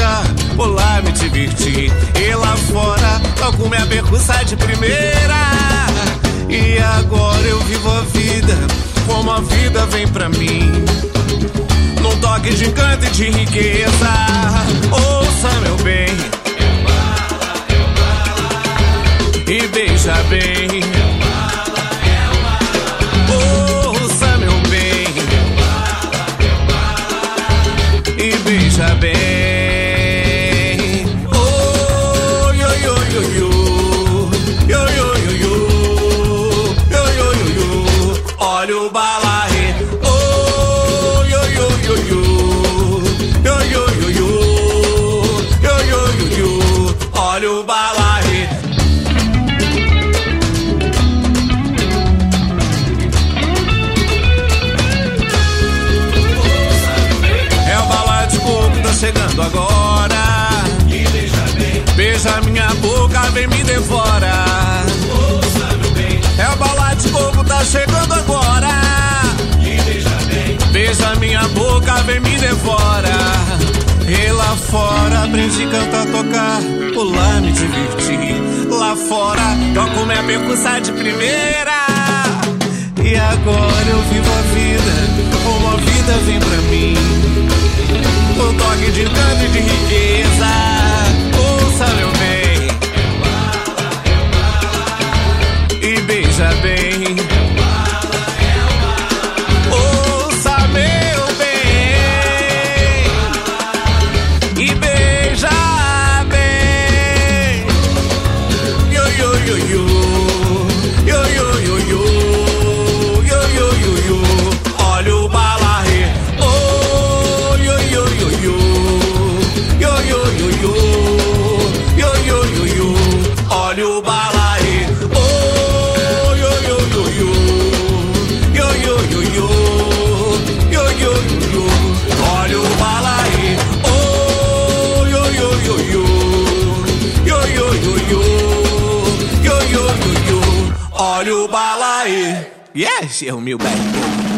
Olá, pular, me divertir. E lá fora, toco minha percussa de primeira. E agora eu vivo a vida como a vida vem pra mim. Num toque de encanto e de riqueza. Ouça, meu bem. E beija bem. ontem me devora. Ouça, meu bem. É o balade bobo, tá chegando agora. Beija minha boca, vem me devora. E lá fora aprendi a cantar, tocar, pular, me divertir. Lá fora toco minha percussão de primeira. E agora eu vivo a vida, como a vida vem pra mim. Um toque de canto e de riqueza. Ouça, meu have been aconteceu, é meu bem?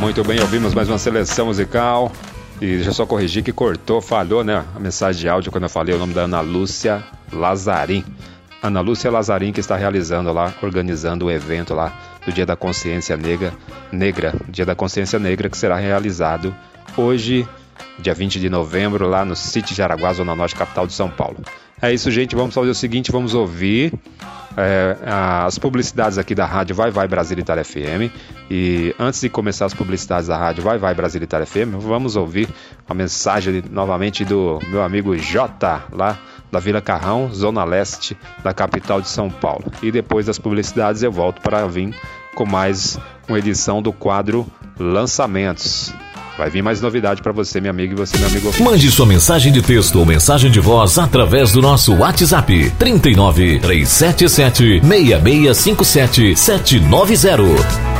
Muito bem, ouvimos mais uma seleção musical. E deixa eu só corrigir que cortou, falhou, né? A mensagem de áudio quando eu falei o nome da Ana Lúcia Lazarim. Ana Lúcia Lazarim que está realizando lá, organizando o evento lá do Dia da Consciência Negra, Negra, Dia da Consciência Negra que será realizado hoje, dia 20 de novembro, lá no City de Araguá, Zona Norte, capital de São Paulo. É isso, gente. Vamos fazer o seguinte: vamos ouvir é, as publicidades aqui da rádio Vai Vai Brasil Itália FM. E antes de começar as publicidades da rádio Vai Vai Brasil Itália FM, vamos ouvir a mensagem novamente do meu amigo Jota, lá da Vila Carrão, Zona Leste da capital de São Paulo. E depois das publicidades eu volto para vir com mais uma edição do quadro Lançamentos. Vai vir mais novidade para você, meu amigo, e você, meu amigo. Mande sua mensagem de texto ou mensagem de voz através do nosso WhatsApp 39 377 6657 790.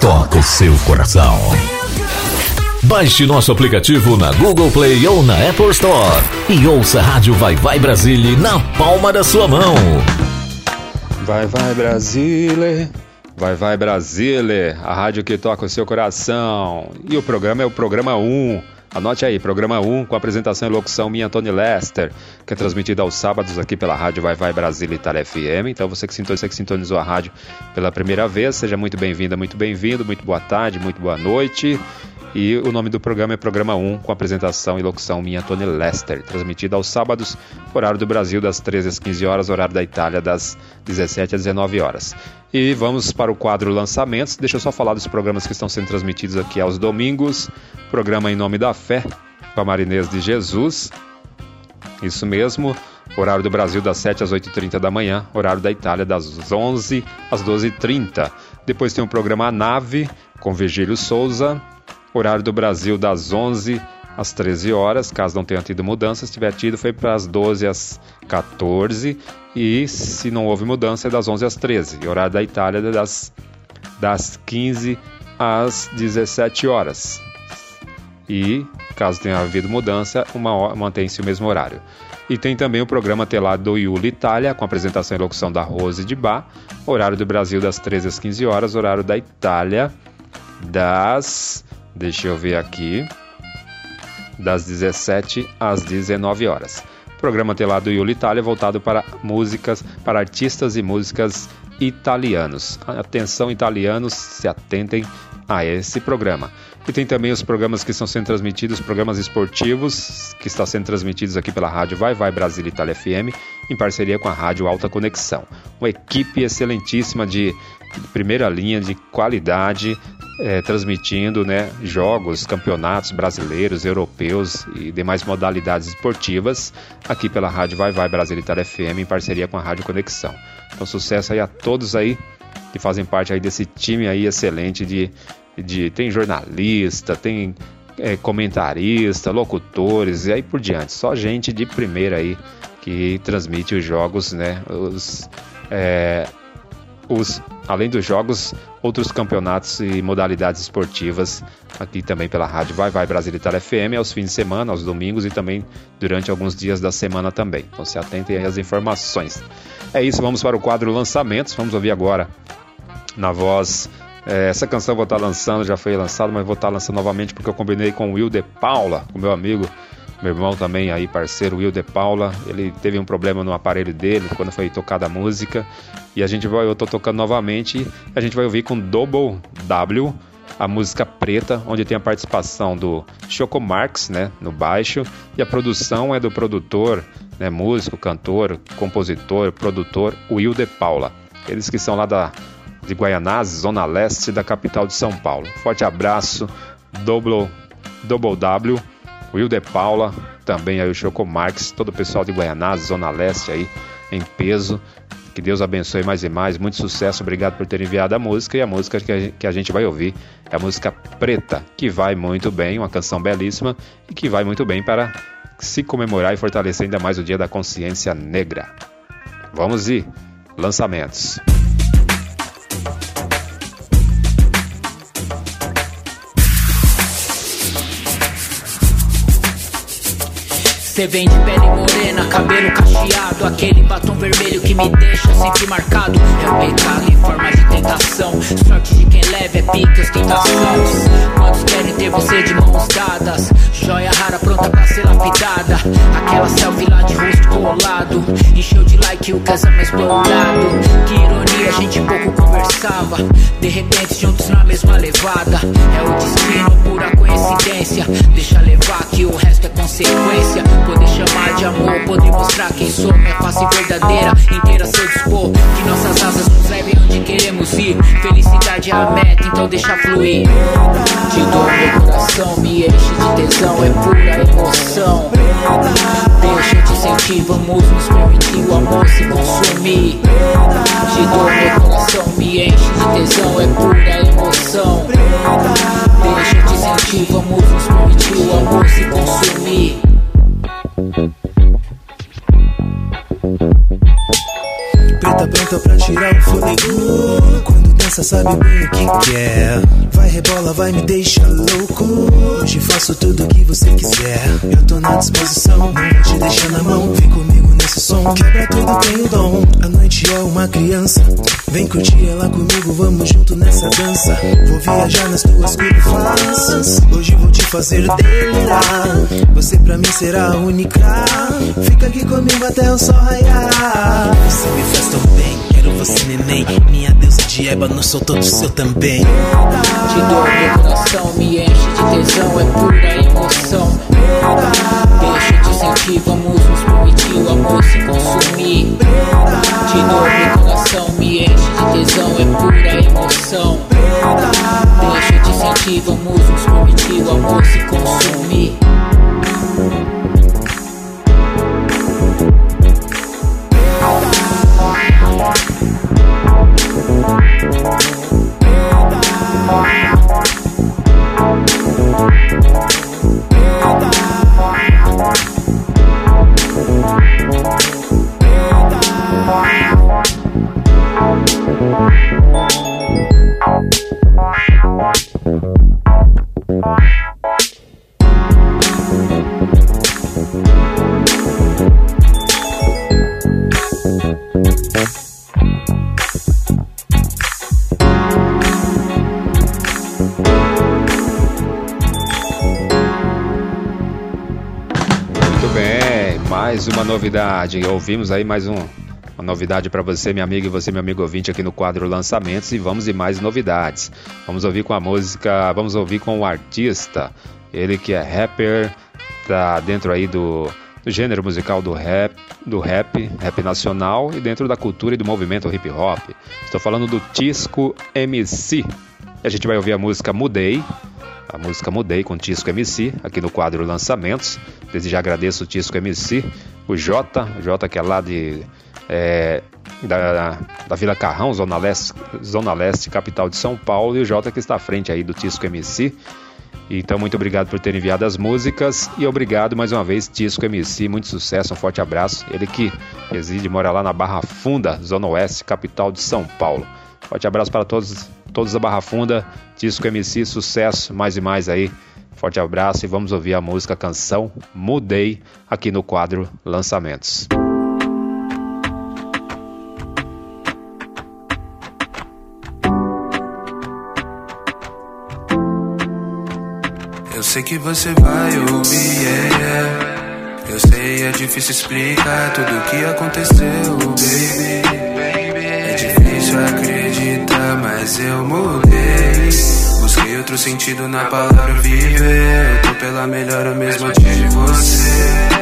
toca o seu coração. Baixe nosso aplicativo na Google Play ou na Apple Store e ouça a Rádio Vai Vai Brasília na palma da sua mão. Vai Vai Brasília. Vai Vai Brasília, a rádio que toca o seu coração. E o programa é o programa 1. Anote aí, programa 1, com apresentação e locução minha Tony Lester, que é transmitido aos sábados aqui pela rádio Vai Vai Brasília Itália FM. Então você que, sintonizou, você que sintonizou a rádio pela primeira vez, seja muito bem-vinda, muito bem-vindo, muito boa tarde, muito boa noite. E o nome do programa é Programa 1, com apresentação e locução minha Tony Lester, transmitido aos sábados, horário do Brasil das 13 às 15 horas, horário da Itália das 17 às 19 horas. E vamos para o quadro Lançamentos. Deixa eu só falar dos programas que estão sendo transmitidos aqui aos domingos. Programa Em Nome da Fé, com a Marinês de Jesus. Isso mesmo. Horário do Brasil das 7 às 8h30 da manhã. Horário da Itália das 11 às 12h30. Depois tem o programa A Nave, com Virgílio Souza. Horário do Brasil das 11 às 13 horas, caso não tenha tido mudança, se tiver tido foi para as 12 às 14 e se não houve mudança é das 11 às 13. E horário da Itália é das das 15 às 17 horas. E caso tenha havido mudança, mantém-se o mesmo horário. E tem também o programa telado do Iuli Itália, com apresentação e locução da Rose de Bar, horário do Brasil das 13 às 15 horas, horário da Itália das Deixa eu ver aqui. Das 17 às 19 horas. Programa telado do Iuli Itália voltado para músicas, para artistas e músicas italianos. Atenção, italianos, se atentem a esse programa. E tem também os programas que estão sendo transmitidos, programas esportivos, que estão sendo transmitidos aqui pela rádio Vai Vai Brasil Itália FM, em parceria com a Rádio Alta Conexão. Uma equipe excelentíssima de primeira linha, de qualidade, é, transmitindo né, jogos, campeonatos brasileiros, europeus e demais modalidades esportivas aqui pela Rádio Vai Vai Brasil FM em parceria com a Rádio Conexão. Então sucesso aí a todos aí que fazem parte aí desse time aí excelente de, de tem jornalista, tem é, comentarista, locutores e aí por diante. Só gente de primeira aí que transmite os jogos, né? Os, é, os, além dos jogos, outros campeonatos e modalidades esportivas aqui também pela rádio Vai Vai Brasil Itália FM aos fins de semana, aos domingos e também durante alguns dias da semana também. Então se atentem às informações. É isso, vamos para o quadro lançamentos. Vamos ouvir agora na voz. É, essa canção eu vou estar lançando, já foi lançada, mas vou estar lançando novamente porque eu combinei com o Will de Paula, o meu amigo meu irmão também aí, parceiro Will de Paula, ele teve um problema no aparelho dele quando foi tocada a música. E a gente vai, eu tô tocando novamente, a gente vai ouvir com Double W a música preta, onde tem a participação do Choco Marx, né, no baixo, e a produção é do produtor, né, músico, cantor, compositor, produtor Will de Paula. Eles que são lá da de Guaianazes, zona leste da capital de São Paulo. Forte abraço, Double, Double W Will de Paula, também aí o Choco Marx, todo o pessoal de Guaianazes, Zona Leste aí, em peso. Que Deus abençoe mais e mais. Muito sucesso. Obrigado por ter enviado a música. E a música que a gente vai ouvir é a música Preta, que vai muito bem, uma canção belíssima e que vai muito bem para se comemorar e fortalecer ainda mais o Dia da Consciência Negra. Vamos ir. Lançamentos. Cê vem de pele morena, cabelo cacheado Aquele batom vermelho que me deixa sempre marcado. É o pecado em forma de tentação Sorte de quem leva é pique, ostentação. Quantos querem ter você de mãos dadas? Joia rara pronta pra ser lapidada. Aquela selfie lá de rosto colado Encheu de like o casamento explorado. Que ironia, a gente pouco conversava. De repente juntos na mesma levada. É o destino, pura coincidência. Deixa levar que o resto é consequência Poder chamar de amor, poder mostrar quem sou Minha face verdadeira, inteira a seu dispor Que nossas asas nos levem onde queremos ir. Felicidade é a meta, então deixa fluir. Te dou meu coração, me enche de tesão É pura emoção. Deixa te sentir, vamos nos permitir O amor se consumir. Te dou meu coração, me enche de tesão É pura emoção. Deixa te sentir, vamos nos permitir O amor se consumir Preta pronta pra tirar o fôlego. Quando dança sabe bem o que quer Vai rebola, vai me deixa louco. Hoje faço tudo o que você quiser. Eu tô na disposição, não te deixar na mão. Vem comigo nesse som, quebra tudo, tem o dom. A noite é uma criança. Vem curtir ela comigo, vamos junto nessa dança. Vou viajar nas tuas curvas Hoje vou te fazer delirar. Você pra mim será única. Fica aqui comigo até o sol raiar. Você me faz tão bem, quero você neném. Minha deusa de ébano, sou todo seu também. Te dou meu coração, me enche de tesão, é pura emoção. Deixa vamos nos permitir o amor se consumir. Dou meu coração, me enche novidade. Ouvimos aí mais um, uma novidade para você, minha amiga, e você, meu amigo ouvinte, aqui no quadro Lançamentos. E vamos em mais novidades. Vamos ouvir com a música, vamos ouvir com o artista. Ele que é rapper, tá dentro aí do, do gênero musical do rap, do rap, rap nacional e dentro da cultura e do movimento hip hop. Estou falando do Tisco MC. E a gente vai ouvir a música Mudei. A música Mudei com Tisco MC, aqui no quadro Lançamentos. Desde já agradeço o Tisco MC, o Jota, Jota que é lá de. é, da, da Vila Carrão, Zona Leste, Zona Leste, capital de São Paulo, e o Jota que está à frente aí do Tisco MC. Então, muito obrigado por ter enviado as músicas e obrigado mais uma vez, Tisco MC. Muito sucesso, um forte abraço. Ele que reside mora lá na Barra Funda, Zona Oeste, capital de São Paulo. Forte abraço para todos, todos da Barra Funda. Tisco MC, sucesso mais e mais aí. Forte abraço e vamos ouvir a música Canção Mudei aqui no quadro Lançamentos. Eu sei que você vai ouvir, yeah. Eu sei, é difícil explicar tudo o que aconteceu, baby. É difícil acreditar, mas eu mudei. Busquei outro sentido na palavra viver. Eu tô pela melhor, eu mesmo antes de você.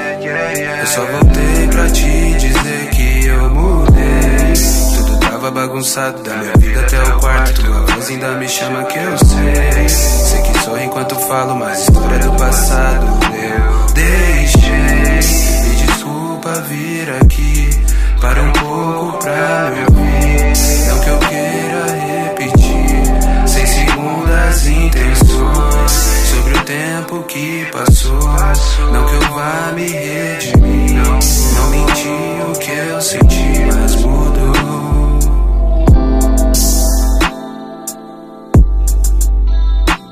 Eu só voltei pra te dizer que eu mudei. Tudo tava bagunçado, da minha vida até o quarto. Tua voz ainda me chama que eu sei. Sei que sorri enquanto falo, mas história do passado eu deixei. Me desculpa vir aqui para um pouco pra me ouvir. Não que eu tempo que passou, não que eu vá me redimir. Não menti o que eu senti, mas mudou.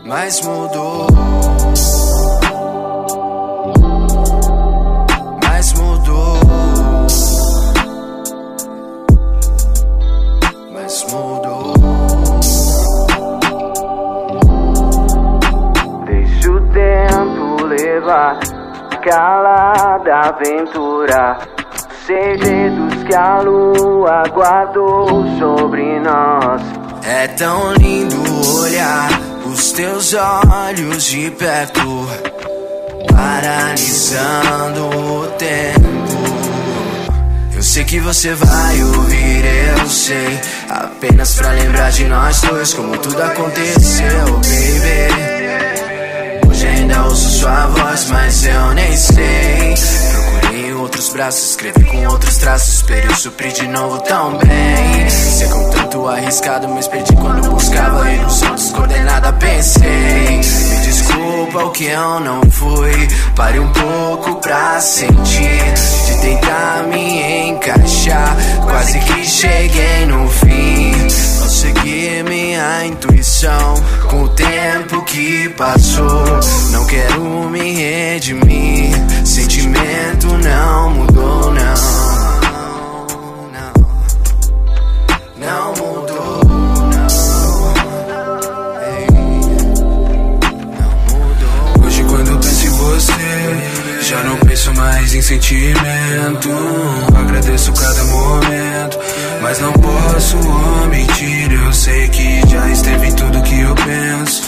Mas mudou. Levar calada aventura. Segredos que a lua guardou sobre nós. É tão lindo olhar os teus olhos de perto, paralisando o tempo. Eu sei que você vai ouvir, eu sei. Apenas pra lembrar de nós dois, como tudo aconteceu, baby. Ainda ouço sua voz, mas eu nem sei. Procurei outros braços, escrevi com outros traços. Eu suprir de novo tão bem. Ser com tanto arriscado, mas perdi quando buscava ilusão descoordenada. Pensei, me desculpa o que eu não fui. Pare um pouco pra sentir, de tentar me encaixar. Quase que cheguei no fim. Não segui minha intuição com o tempo que passou. Não quero me redimir. Sentimento não mudou, não. Não mudou, mais em sentimento. Agradeço cada momento, mas não posso omitir. Eu sei que já esteve em tudo que eu penso.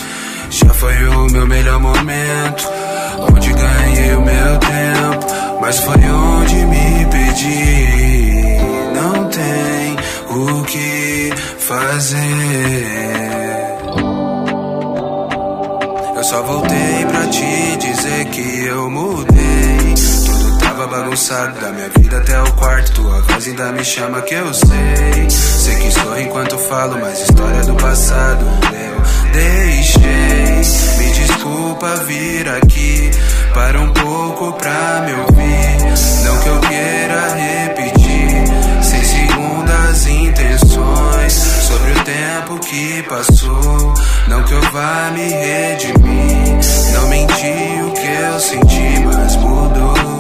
Já foi o meu melhor momento, onde ganhei o meu tempo, mas foi onde me perdi. Não tem o que fazer. Eu só voltei pra te dizer que eu mudei. Tava bagunçado, da minha vida até o quarto. Tua voz ainda me chama que eu sei. Sei que sorri enquanto falo, mas história do passado eu deixei. Me desculpa vir aqui para um pouco pra me ouvir. Não que eu queira repetir, sem segundas intenções. Sobre o tempo que passou, não que eu vá me redimir. Não menti o que eu senti, mas mudou.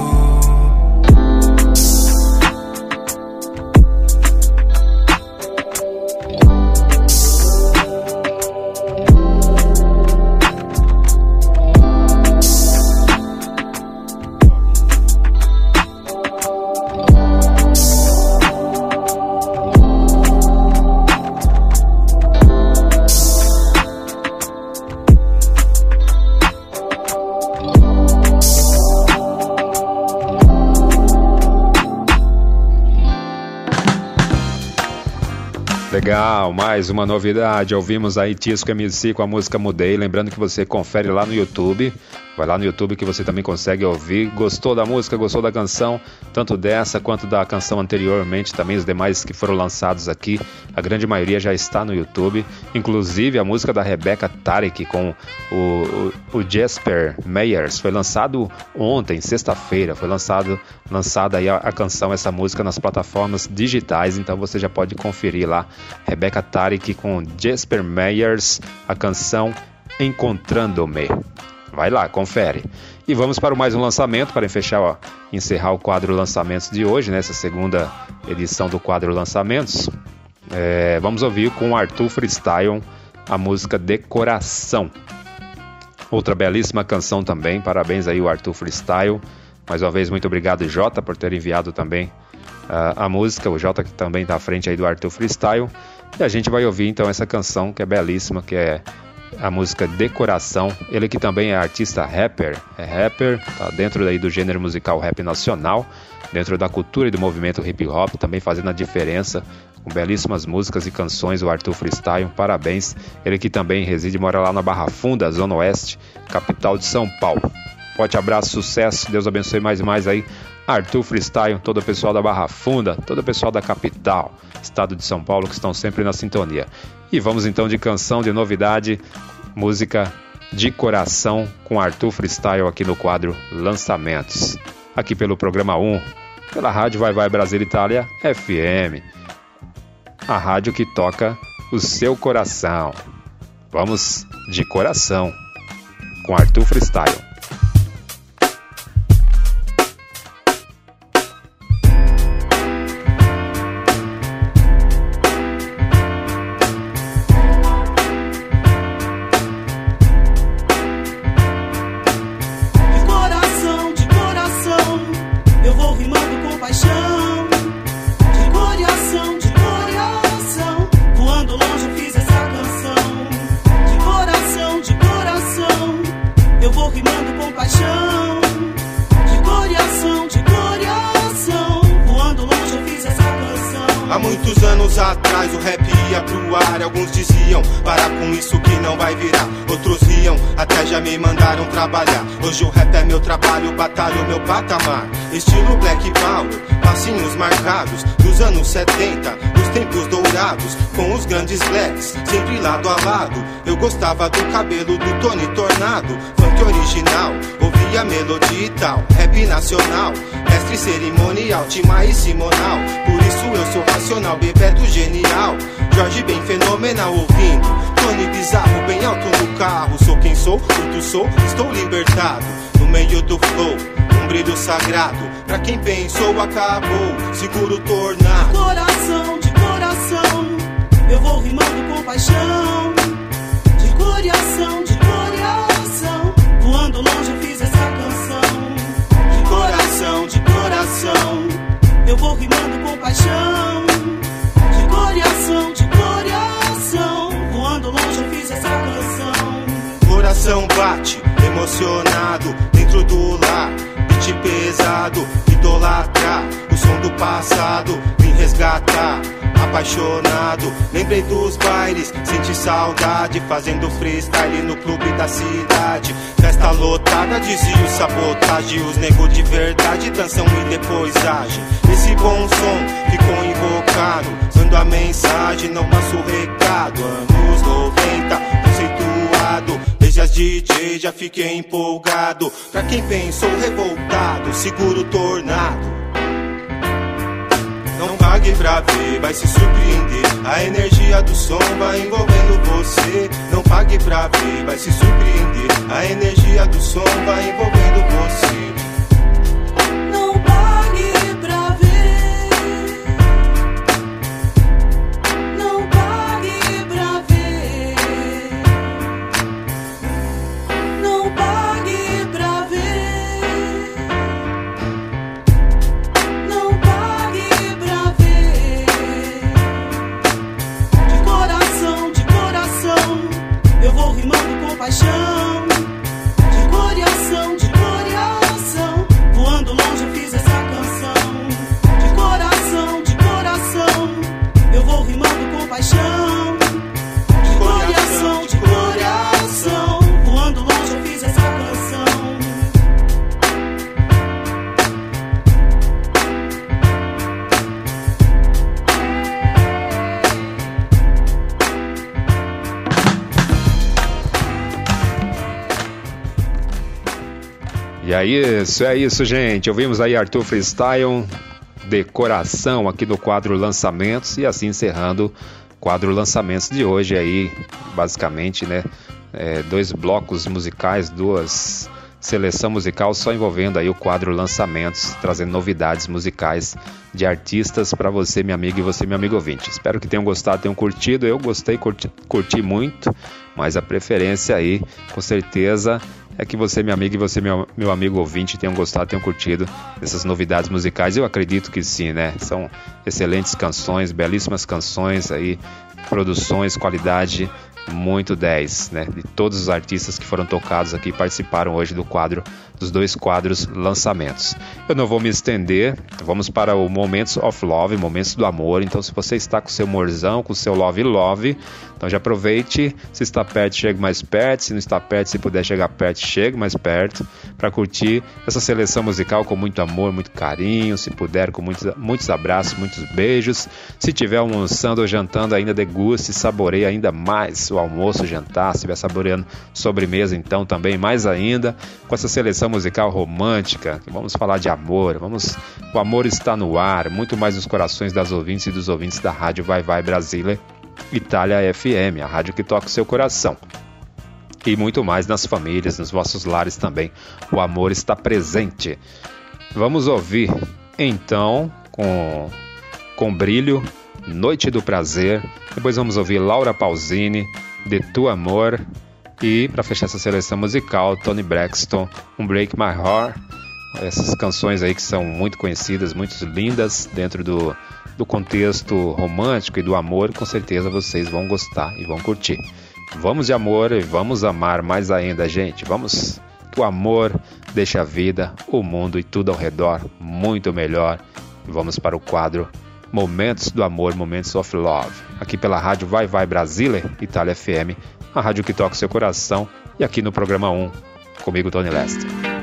Legal, mais uma novidade. Ouvimos aí Tisco MC com a música Mudei. Lembrando que você confere lá no YouTube. Vai lá no YouTube que você também consegue ouvir. Gostou da música, gostou da canção, tanto dessa quanto da canção anteriormente, também os demais que foram lançados aqui. A grande maioria já está no YouTube. Inclusive a música da Rebecca Tarek com o, o, o Jasper Meyers foi lançado ontem, sexta-feira. Foi lançado, lançada aí a, a canção, essa música nas plataformas digitais. Então você já pode conferir lá. Rebecca Tarek com Jasper Meyers, a canção Encontrando-me. Vai lá, confere. E vamos para mais um lançamento para fechar, ó, encerrar o quadro lançamentos de hoje, nessa segunda edição do quadro lançamentos. É, vamos ouvir com o Arthur Freestyle a música Decoração. Outra belíssima canção também. Parabéns aí o Arthur Freestyle. Mais uma vez, muito obrigado, Jota, por ter enviado também uh, a música. O Jota que também está à frente aí do Arthur Freestyle. E a gente vai ouvir então essa canção que é belíssima, que é a música Decoração. Ele que também é artista rapper, é rapper, tá dentro daí do gênero musical rap nacional, dentro da cultura e do movimento hip hop, também fazendo a diferença com belíssimas músicas e canções, o Arthur Freestyle, parabéns. Ele que também reside mora lá na Barra Funda, Zona Oeste, capital de São Paulo. Forte abraço, sucesso, Deus abençoe mais e mais aí Arthur Freestyle, todo o pessoal da Barra Funda, todo o pessoal da capital, estado de São Paulo, que estão sempre na sintonia. E vamos então de canção de novidade, música de coração com Arthur Freestyle aqui no quadro Lançamentos. Aqui pelo programa 1, pela Rádio Vai Vai Brasil Itália FM. A rádio que toca o seu coração. Vamos de coração com Arthur Freestyle. Nacional. Mestre cerimonial, Tima e Simonal. Por isso eu sou racional, Bebeto genial. Jorge bem fenomenal ouvindo. Tony bizarro, bem alto no carro. Sou quem sou, tudo sou, estou libertado. No meio do flow, um brilho sagrado. Pra quem pensou, acabou. Seguro tornar. coração, de coração, eu vou rimando com paixão. Emocionado, dentro do lar. Beat pesado, idolatrar. O som do passado, vim resgatar. Apaixonado, lembrei dos bailes, senti saudade. Fazendo freestyle no clube da cidade. Festa lotada, desvio, sabotagem. Os nego de verdade dançam e depois agem. Esse bom som ficou invocado. Mando a mensagem, não passo recado. Anos 90, conceituado. Desde DJ já fiquei empolgado. Pra quem pensou revoltado, seguro tornado. Não pague pra ver, vai se surpreender. A energia do som vai envolvendo você. Não pague pra ver, vai se surpreender. A energia do som vai envolvendo você. Paixão. De coração, de coração, voando longe eu fiz essa canção. E é isso, é isso, gente. Ouvimos aí Arthur Freestyle, decoração aqui no quadro Lançamentos e assim encerrando o quadro Lançamentos de hoje aí, basicamente, né? é, dois blocos musicais, duas seleção musical só envolvendo aí o quadro Lançamentos, trazendo novidades musicais de artistas para você, meu amigo, e você, meu amigo ouvinte. Espero que tenham gostado, tenham curtido. Eu gostei, curti, curti muito, mas a preferência aí, com certeza, é que você, meu amigo, e você, meu, meu amigo ouvinte, tenham gostado, tenham curtido essas novidades musicais. Eu acredito que sim, né? São excelentes canções, belíssimas canções aí, produções, qualidade muito 10, né? De todos os artistas que foram tocados aqui participaram hoje do quadro dos dois quadros lançamentos. Eu não vou me estender, vamos para o Momentos of Love, Momentos do Amor. Então, se você está com seu morzão, com seu Love Love, então já aproveite. Se está perto, chegue mais perto. Se não está perto, se puder chegar perto, chegue mais perto para curtir essa seleção musical com muito amor, muito carinho. Se puder, com muitos, muitos abraços, muitos beijos. Se tiver almoçando ou jantando, ainda deguste, saboreie ainda mais o almoço, jantar. Se estiver saboreando sobremesa, então também mais ainda com essa seleção musical romântica. Vamos falar de amor. Vamos, o amor está no ar, muito mais nos corações das ouvintes e dos ouvintes da rádio Vai Vai Brasília. Itália FM, a rádio que toca o seu coração. E muito mais nas famílias, nos vossos lares também. O amor está presente. Vamos ouvir então com com brilho Noite do Prazer. Depois vamos ouvir Laura Pausini, De Tu Amor. E para fechar essa seleção musical, Tony Braxton, Um Break My Heart. Essas canções aí que são muito conhecidas, muito lindas dentro do, do contexto romântico e do amor, com certeza vocês vão gostar e vão curtir. Vamos de amor e vamos amar mais ainda, gente. Vamos que o amor deixa a vida, o mundo e tudo ao redor muito melhor. Vamos para o quadro Momentos do Amor, Momentos of Love. Aqui pela rádio Vai Vai Brasília, Itália FM, a rádio que toca seu coração. E aqui no programa 1, comigo, Tony Lester.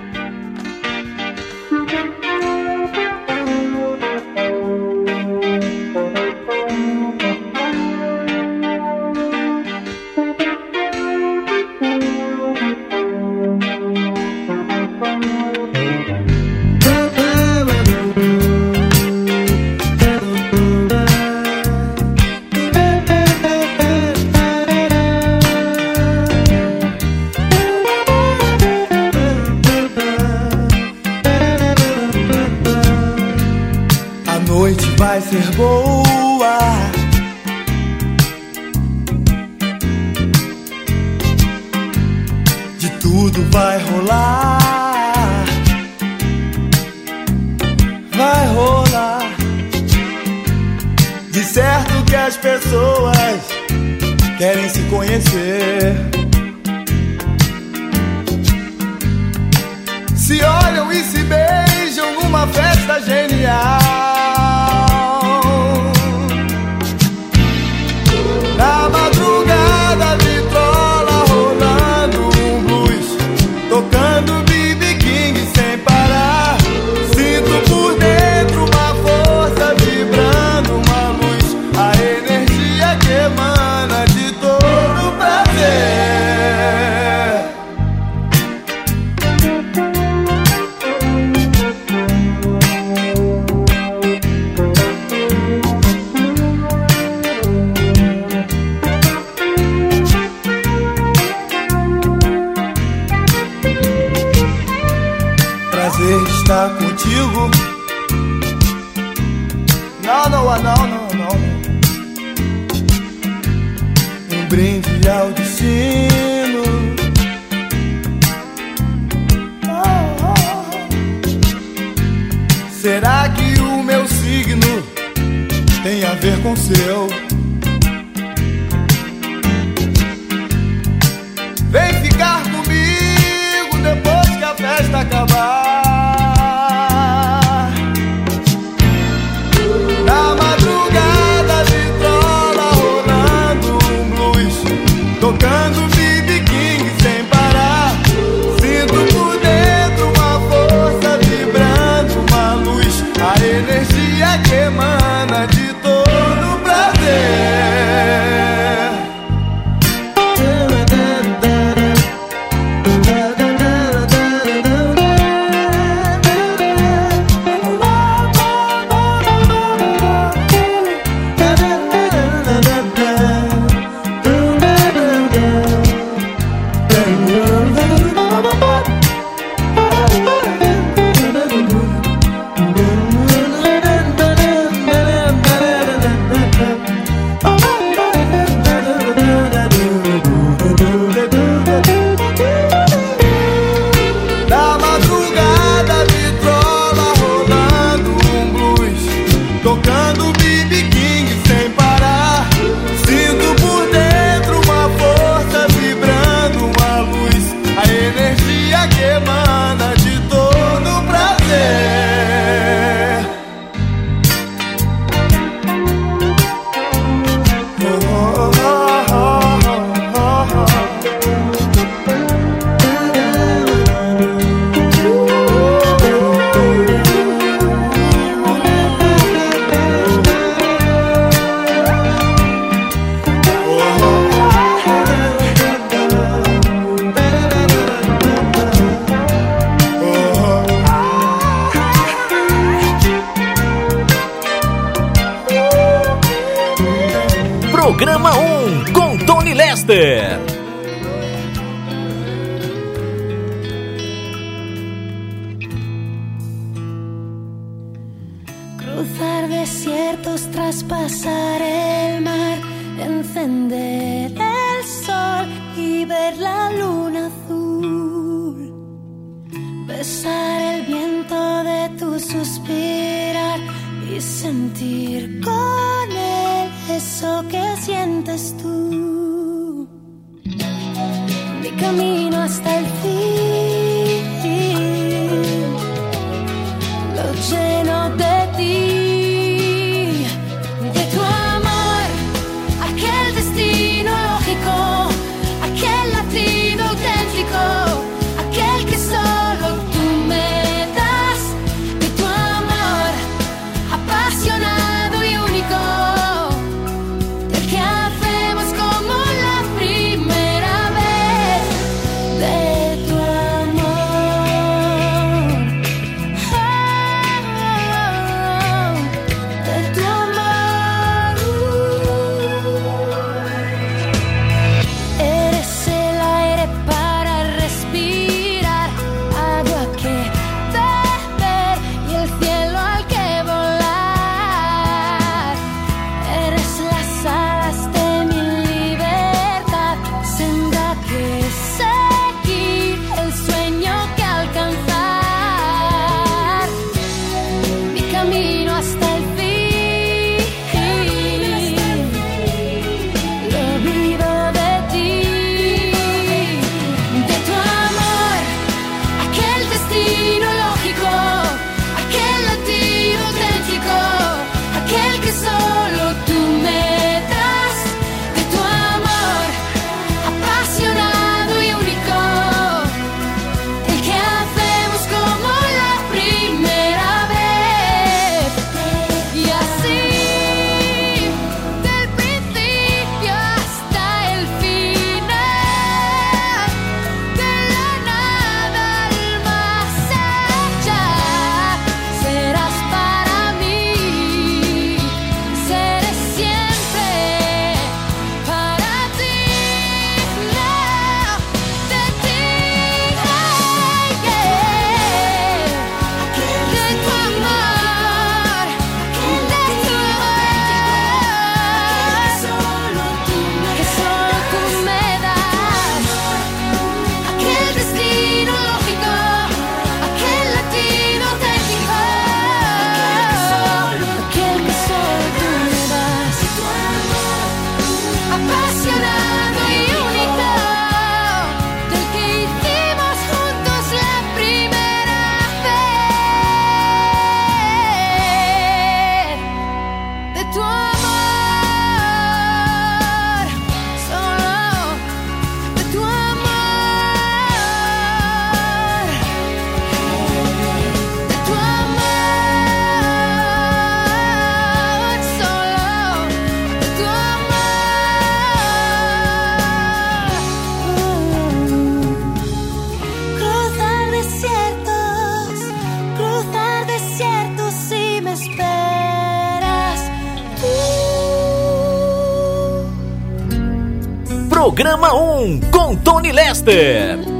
Programa 1 com Tony Lester.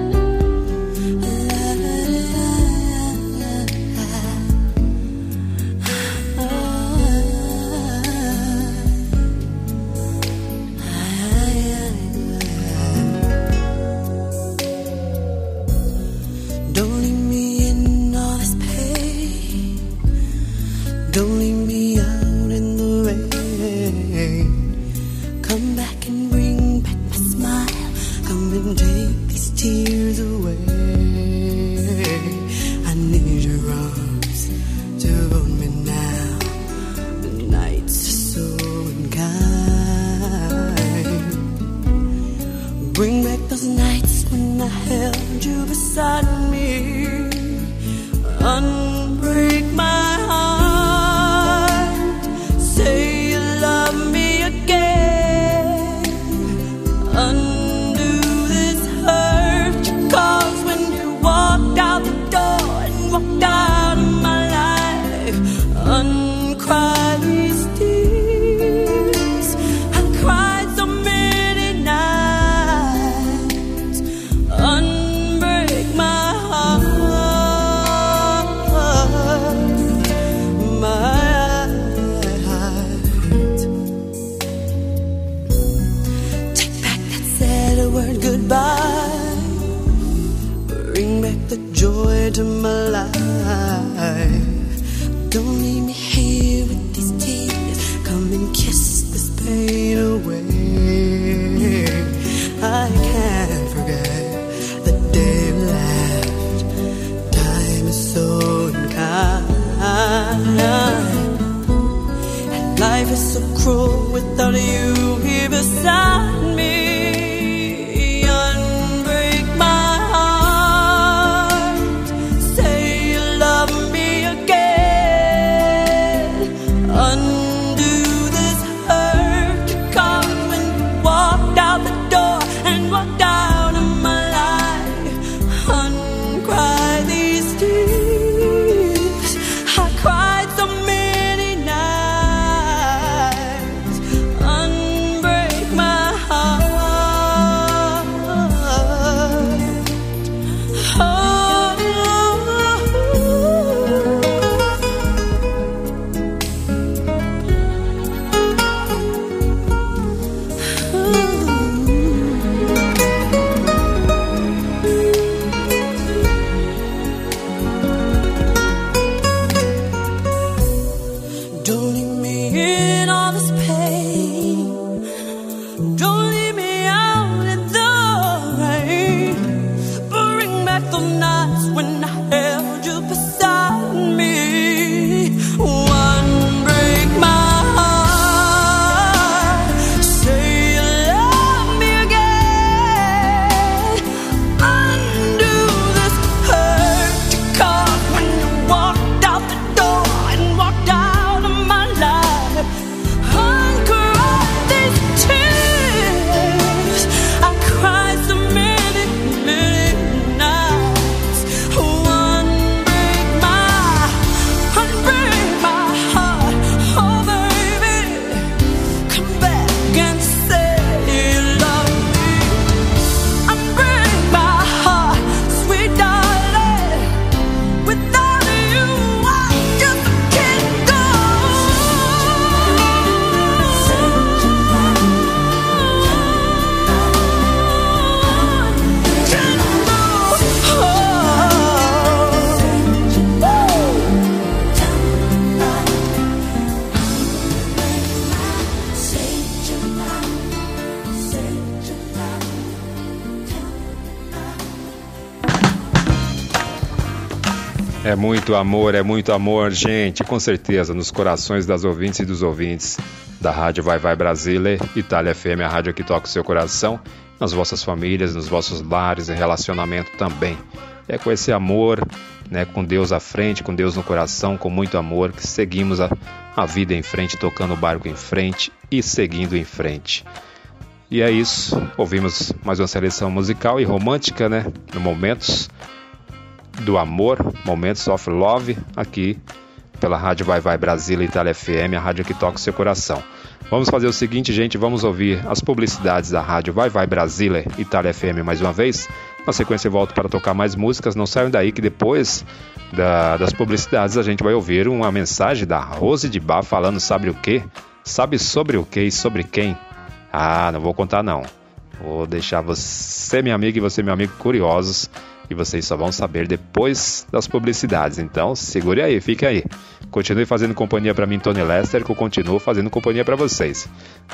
Bring back those nights when I held you beside me. Muito amor, é muito amor, gente, com certeza, nos corações das ouvintes e dos ouvintes da Rádio Vai Vai Brasília, Itália FM, a rádio que toca o seu coração, nas vossas famílias, nos vossos lares, em relacionamento também. É com esse amor, né, com Deus à frente, com Deus no coração, com muito amor, que seguimos a, a vida em frente, tocando o barco em frente e seguindo em frente. E é isso, ouvimos mais uma seleção musical e romântica, né, no Momentos do Amor, Momentos of Love, aqui pela Rádio Vai Vai Brasília Itália FM, a rádio que toca o seu coração. Vamos fazer o seguinte, gente, vamos ouvir as publicidades da Rádio Vai Vai Brasília Itália FM mais uma vez. Na sequência eu volto para tocar mais músicas, não saiam daí que depois da- das publicidades a gente vai ouvir uma mensagem da Rose de Bar falando sabe o que? Sabe sobre o que e sobre quem? Ah, não vou contar não. Vou deixar você, minha amiga, e você, meu amigo, curiosos. E vocês só vão saber depois das publicidades. Então, segure aí, fique aí. Continue fazendo companhia para mim, Tony Lester, que eu continuo fazendo companhia para vocês.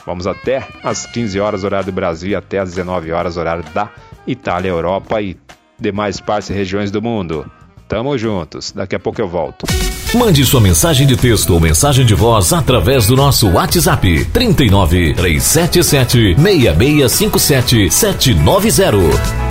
Vamos até às 15 horas, horário do Brasil, e até às 19 horas, horário da Itália, Europa e demais partes e regiões do mundo. Tamo juntos. Daqui a pouco eu volto. Mande sua mensagem de texto ou mensagem de voz através do nosso WhatsApp 39 377 6657 790.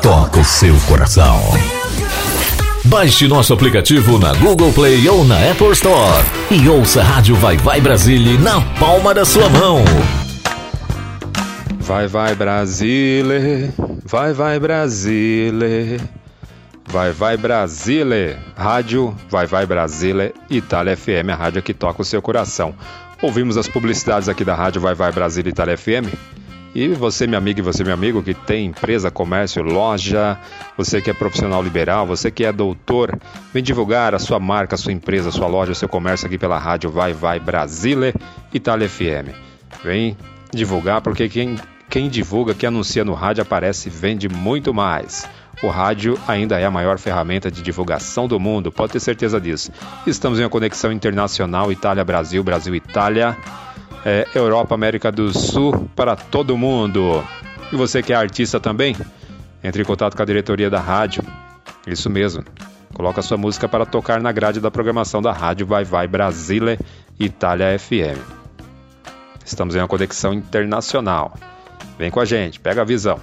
toca o seu coração. Baixe nosso aplicativo na Google Play ou na Apple Store e ouça a Rádio Vai Vai Brasília na palma da sua mão. Vai, vai, Brasile. Vai, vai, Brasile. Vai, vai, Brasile. Rádio Vai, vai, Brasile. Itália FM, a rádio que toca o seu coração. Ouvimos as publicidades aqui da rádio Vai, vai, Brasile Itália FM. E você, minha amiga, e você, meu amigo, que tem empresa, comércio, loja, você que é profissional liberal, você que é doutor, vem divulgar a sua marca, a sua empresa, a sua loja, o seu comércio aqui pela rádio Vai Vai Brasile, Itália FM. Vem divulgar, porque quem, quem divulga, quem anuncia no rádio aparece e vende muito mais. O rádio ainda é a maior ferramenta de divulgação do mundo, pode ter certeza disso. Estamos em uma conexão internacional Itália-Brasil, Brasil-Itália é, Europa, América do Sul, para todo mundo. E você que é artista também, entre em contato com a diretoria da rádio. Isso mesmo. Coloca sua música para tocar na grade da programação da rádio Vai Vai Brasile Itália FM. Estamos em uma conexão internacional. Vem com a gente, pega a visão.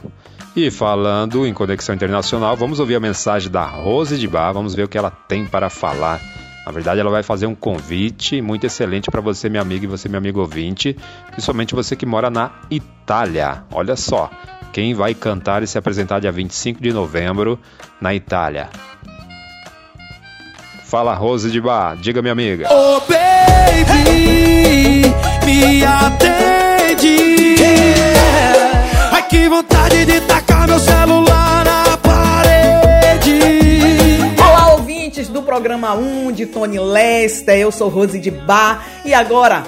E falando em conexão internacional, vamos ouvir a mensagem da Rose de Bar, vamos ver o que ela tem para falar na verdade, ela vai fazer um convite muito excelente para você, meu amigo, e você, meu amigo ouvinte, principalmente você que mora na Itália. Olha só, quem vai cantar e se apresentar dia 25 de novembro na Itália. Fala, Rose de Bar, diga, minha amiga. Oh, baby, me atende. Ai, que vontade de tacar meu celular na ouvintes do programa 1 de Tony Lester. Eu sou Rose de Bar. E agora,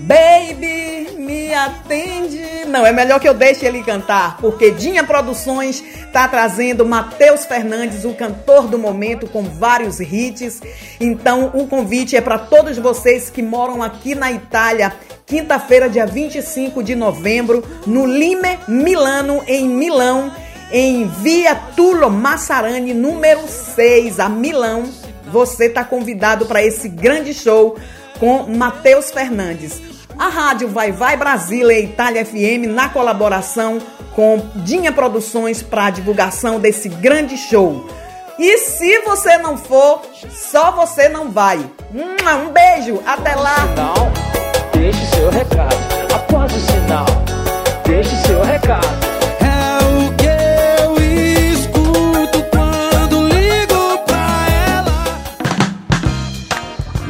baby, me atende. Não, é melhor que eu deixe ele cantar, porque Dinha Produções tá trazendo Matheus Fernandes, o cantor do momento, com vários hits. Então, o convite é para todos vocês que moram aqui na Itália. Quinta-feira, dia 25 de novembro, no Lime Milano, em Milão em Via Tulo Massarani, número 6, a Milão. Você está convidado para esse grande show com Matheus Fernandes. A rádio Vai Vai Brasília e Itália FM na colaboração com Dinha Produções para a divulgação desse grande show. E se você não for, só você não vai. Um beijo, até lá. Deixe seu recado. Após o sinal, deixe seu recado.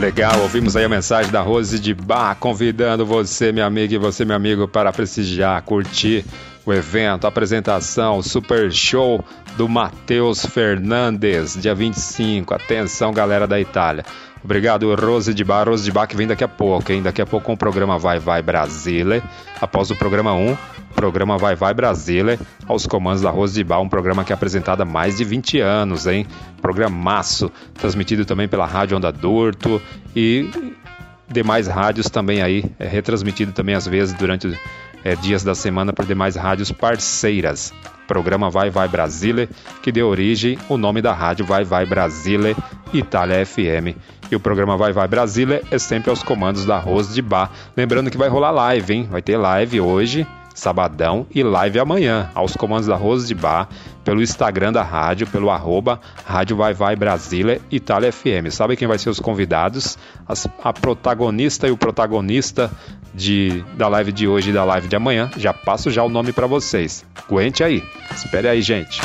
Legal, ouvimos aí a mensagem da Rose de Bar convidando você, minha amiga, e você, meu amigo, para prestigiar, curtir o evento, a apresentação, o super show do Matheus Fernandes, dia 25. Atenção, galera da Itália. Obrigado, Rose de Bar. Rose de Bar que vem daqui a pouco, hein? Daqui a pouco com o programa Vai Vai Brasília. Após o programa 1, o programa Vai Vai Brasília, aos comandos da Rose de Bar, um programa que é apresentado há mais de 20 anos, hein? Programaço, transmitido também pela Rádio Onda Durto e demais rádios também aí, é retransmitido também às vezes durante é, dias da semana por demais rádios parceiras. Programa Vai Vai Brasília, que deu origem o nome da rádio Vai Vai Brasília Itália FM. E o programa Vai Vai Brasília é sempre aos comandos da Rose de Bar. Lembrando que vai rolar live, hein? Vai ter live hoje, sabadão, e live amanhã, aos comandos da Rose de Bar, pelo Instagram da rádio, pelo arroba Rádio Vai Vai Brasília Itália FM. Sabe quem vai ser os convidados? As- a protagonista e o protagonista de, da live de hoje e da live de amanhã. Já passo já o nome para vocês. Aguente aí. Espere aí, gente.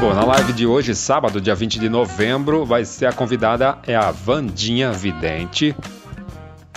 Bom, na live de hoje, sábado, dia 20 de novembro, vai ser a convidada é a Vandinha Vidente.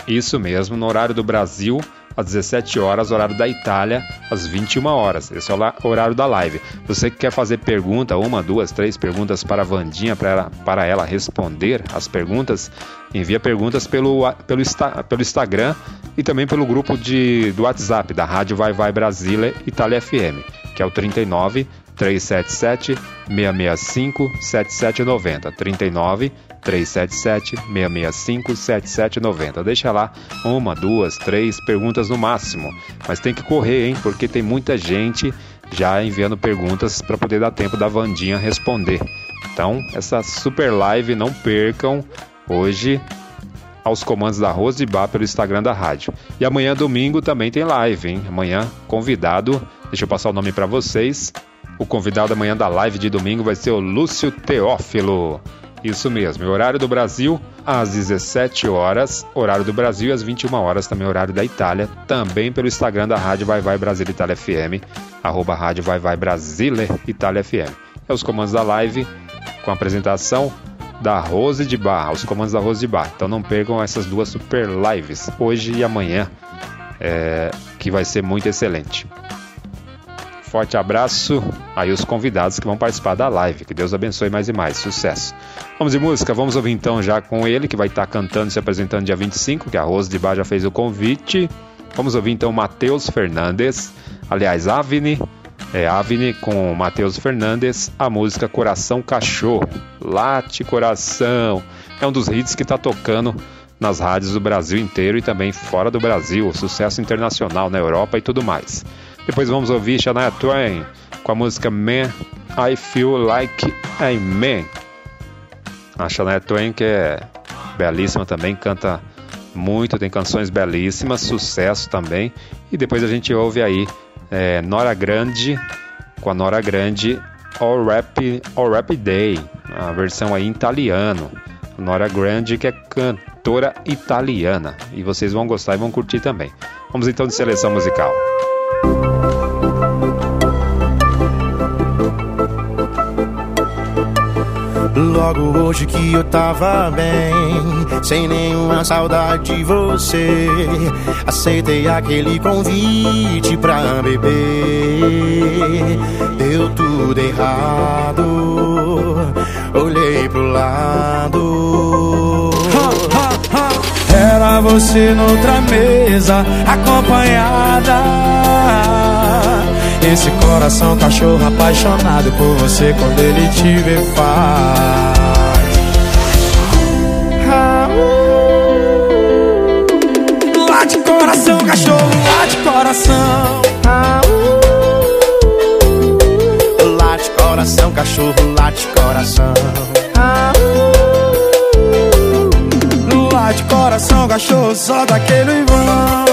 Isso mesmo, no horário do Brasil, às 17 horas, horário da Itália, às 21 horas. Esse é o horário da live. Você que quer fazer pergunta, uma, duas, três perguntas para a Vandinha, para ela, para ela responder as perguntas, envia perguntas pelo, pelo, pelo Instagram e também pelo grupo de, do WhatsApp da Rádio Vai Vai Brasília Itália FM, que é o 39 377 665 7790. 39 377 665 7790. Deixa lá uma, duas, três perguntas no máximo. Mas tem que correr, hein? Porque tem muita gente já enviando perguntas para poder dar tempo da Vandinha responder. Então, essa super live não percam hoje aos comandos da Rose de Bar pelo Instagram da rádio. E amanhã, domingo, também tem live, hein? Amanhã, convidado, deixa eu passar o nome para vocês. O convidado amanhã da live de domingo vai ser o Lúcio Teófilo. Isso mesmo, horário do Brasil às 17 horas, horário do Brasil às 21 horas, também horário da Itália, também pelo Instagram da Rádio Vai Vai Brasil Itália FM, arroba Rádio Vai Vai Brasile Itália FM. É os comandos da live com a apresentação da Rose de Bar, os comandos da Rose de Bar. Então não percam essas duas super lives, hoje e amanhã, é, que vai ser muito excelente. Forte abraço aí os convidados que vão participar da live. Que Deus abençoe mais e mais. Sucesso. Vamos de música, vamos ouvir então já com ele, que vai estar cantando, se apresentando dia 25, que a Rose de Bar já fez o convite. Vamos ouvir então Matheus Fernandes, aliás, Avni, é Avni com Matheus Fernandes, a música Coração Cachorro. Late Coração. É um dos hits que está tocando nas rádios do Brasil inteiro e também fora do Brasil, sucesso internacional na Europa e tudo mais. Depois vamos ouvir Shania Twain com a música Man, I Feel Like a Man. A Shania Twain que é belíssima também, canta muito, tem canções belíssimas, sucesso também. E depois a gente ouve aí é, Nora Grande com a Nora Grande All Rap, All Rap Day, a versão aí em italiano. Nora Grande que é cantora italiana e vocês vão gostar e vão curtir também. Vamos então de seleção musical. Logo hoje que eu tava bem, sem nenhuma saudade de você. Aceitei aquele convite pra beber. Deu tudo errado, olhei pro lado. Era você noutra mesa, acompanhada. Esse coração cachorro apaixonado por você quando ele te vê faz. Uh. Late coração, cachorro, late coração. Ah, uh. Late coração, cachorro, late coração. Ah, uh. Late coração, cachorro, só daquele vão.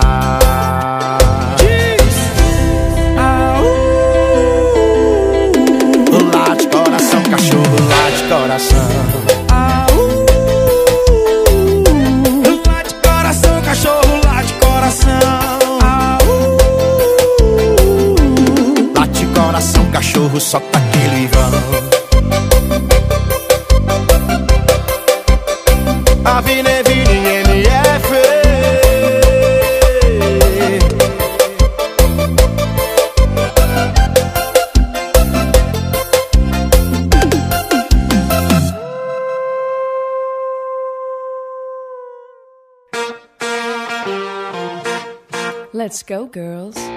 Let's go, girls.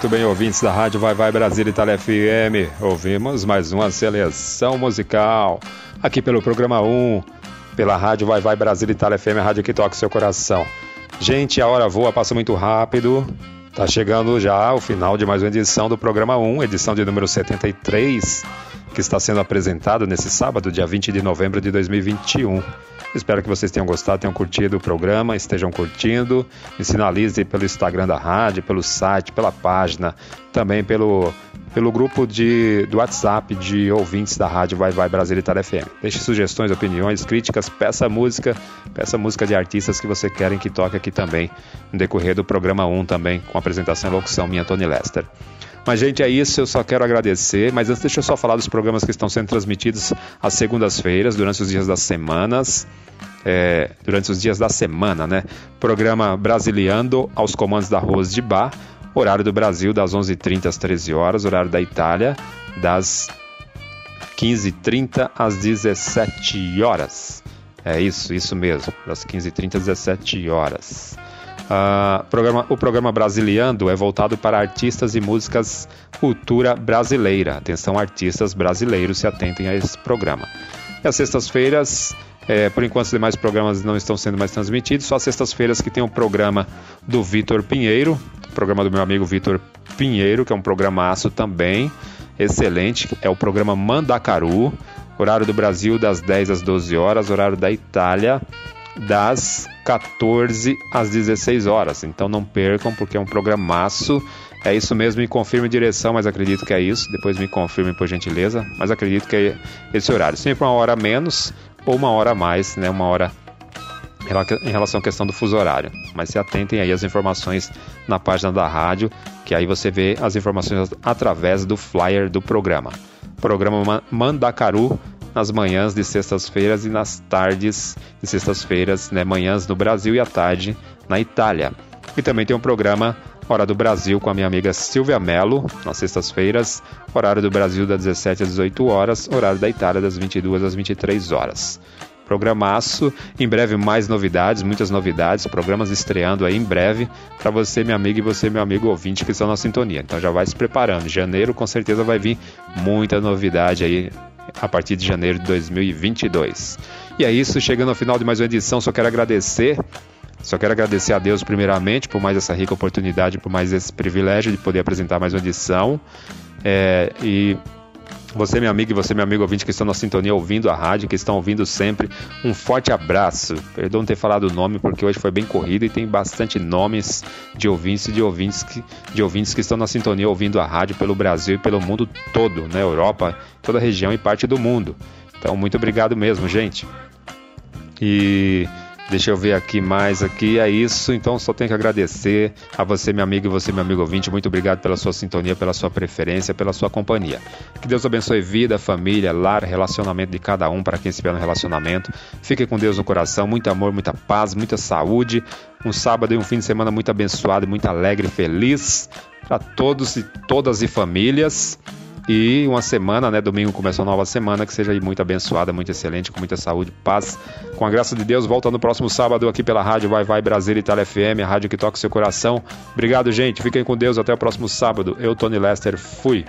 Muito bem, ouvintes da Rádio Vai Vai Brasil Itália FM. Ouvimos mais uma seleção musical aqui pelo programa 1, pela Rádio Vai Vai Brasil Itália FM, a rádio que toca o seu coração. Gente, a hora voa, passa muito rápido. Tá chegando já o final de mais uma edição do programa 1, edição de número 73, que está sendo apresentado nesse sábado, dia 20 de novembro de 2021. Espero que vocês tenham gostado, tenham curtido o programa, estejam curtindo. Me sinalize pelo Instagram da rádio, pelo site, pela página, também pelo, pelo grupo de, do WhatsApp de ouvintes da rádio Vai Vai Brasil Itália FM. Deixe sugestões, opiniões, críticas, peça música, peça música de artistas que você querem que toque aqui também, no decorrer do programa 1 também, com apresentação e locução minha, Tony Lester. Mas, gente, é isso. Eu só quero agradecer. Mas antes, deixa eu só falar dos programas que estão sendo transmitidos às segundas-feiras, durante os dias das semanas. É, durante os dias da semana, né? Programa Brasiliando aos comandos da Rose de Bar. Horário do Brasil, das 11h30 às 13 horas. Horário da Itália, das 15h30 às 17 horas. É isso, isso mesmo. Das 15h30 às 17 horas. Uh, programa, o programa Brasiliando é voltado para artistas e músicas cultura brasileira. Atenção, artistas brasileiros se atentem a esse programa. E às sextas-feiras, é, por enquanto os demais programas não estão sendo mais transmitidos, só às sextas-feiras que tem o programa do Vitor Pinheiro, programa do meu amigo Vitor Pinheiro, que é um programaço também, excelente, é o programa Mandacaru, horário do Brasil das 10 às 12 horas, horário da Itália das 14 às 16 horas. Então não percam, porque é um programaço. É isso mesmo, me confirme direção, mas acredito que é isso. Depois me confirme por gentileza, mas acredito que é esse horário. Sempre uma hora menos ou uma hora a mais, né? Uma hora em relação à questão do fuso horário. Mas se atentem aí às informações na página da rádio, que aí você vê as informações através do flyer do programa. Programa Mandacaru nas manhãs de sextas-feiras e nas tardes de sextas-feiras, né, manhãs no Brasil e à tarde na Itália. E também tem um programa Hora do Brasil com a minha amiga Silvia Mello, nas sextas-feiras, horário do Brasil das 17 às 18 horas, horário da Itália das 22 às 23 horas. Programaço, em breve mais novidades, muitas novidades, programas estreando aí em breve para você, minha amiga, e você, meu amigo ouvinte que estão na sintonia. Então já vai se preparando. Janeiro com certeza vai vir muita novidade aí a partir de janeiro de 2022. E é isso, chegando ao final de mais uma edição, só quero agradecer. Só quero agradecer a Deus primeiramente por mais essa rica oportunidade, por mais esse privilégio de poder apresentar mais uma edição. É, e você, meu amigo, e você, meu amigo ouvinte, que estão na sintonia ouvindo a rádio, que estão ouvindo sempre, um forte abraço. Perdão ter falado o nome, porque hoje foi bem corrido e tem bastante nomes de ouvintes e de ouvintes que, de ouvintes que estão na sintonia ouvindo a rádio pelo Brasil e pelo mundo todo, na Europa, toda a região e parte do mundo. Então, muito obrigado mesmo, gente. E Deixa eu ver aqui mais aqui, é isso. Então só tenho que agradecer a você, meu amigo, e você, meu amigo ouvinte. Muito obrigado pela sua sintonia, pela sua preferência, pela sua companhia. Que Deus abençoe vida, família, lar, relacionamento de cada um para quem estiver no relacionamento. Fique com Deus no coração, muito amor, muita paz, muita saúde. Um sábado e um fim de semana muito abençoado, muito alegre feliz para todos e todas e famílias. E uma semana, né? Domingo começa uma nova semana, que seja muito abençoada, muito excelente, com muita saúde, paz. Com a graça de Deus, volta no próximo sábado aqui pela Rádio Vai Vai Brasil Itália FM, a rádio que toca o seu coração. Obrigado, gente. Fiquem com Deus. Até o próximo sábado. Eu, Tony Lester, fui.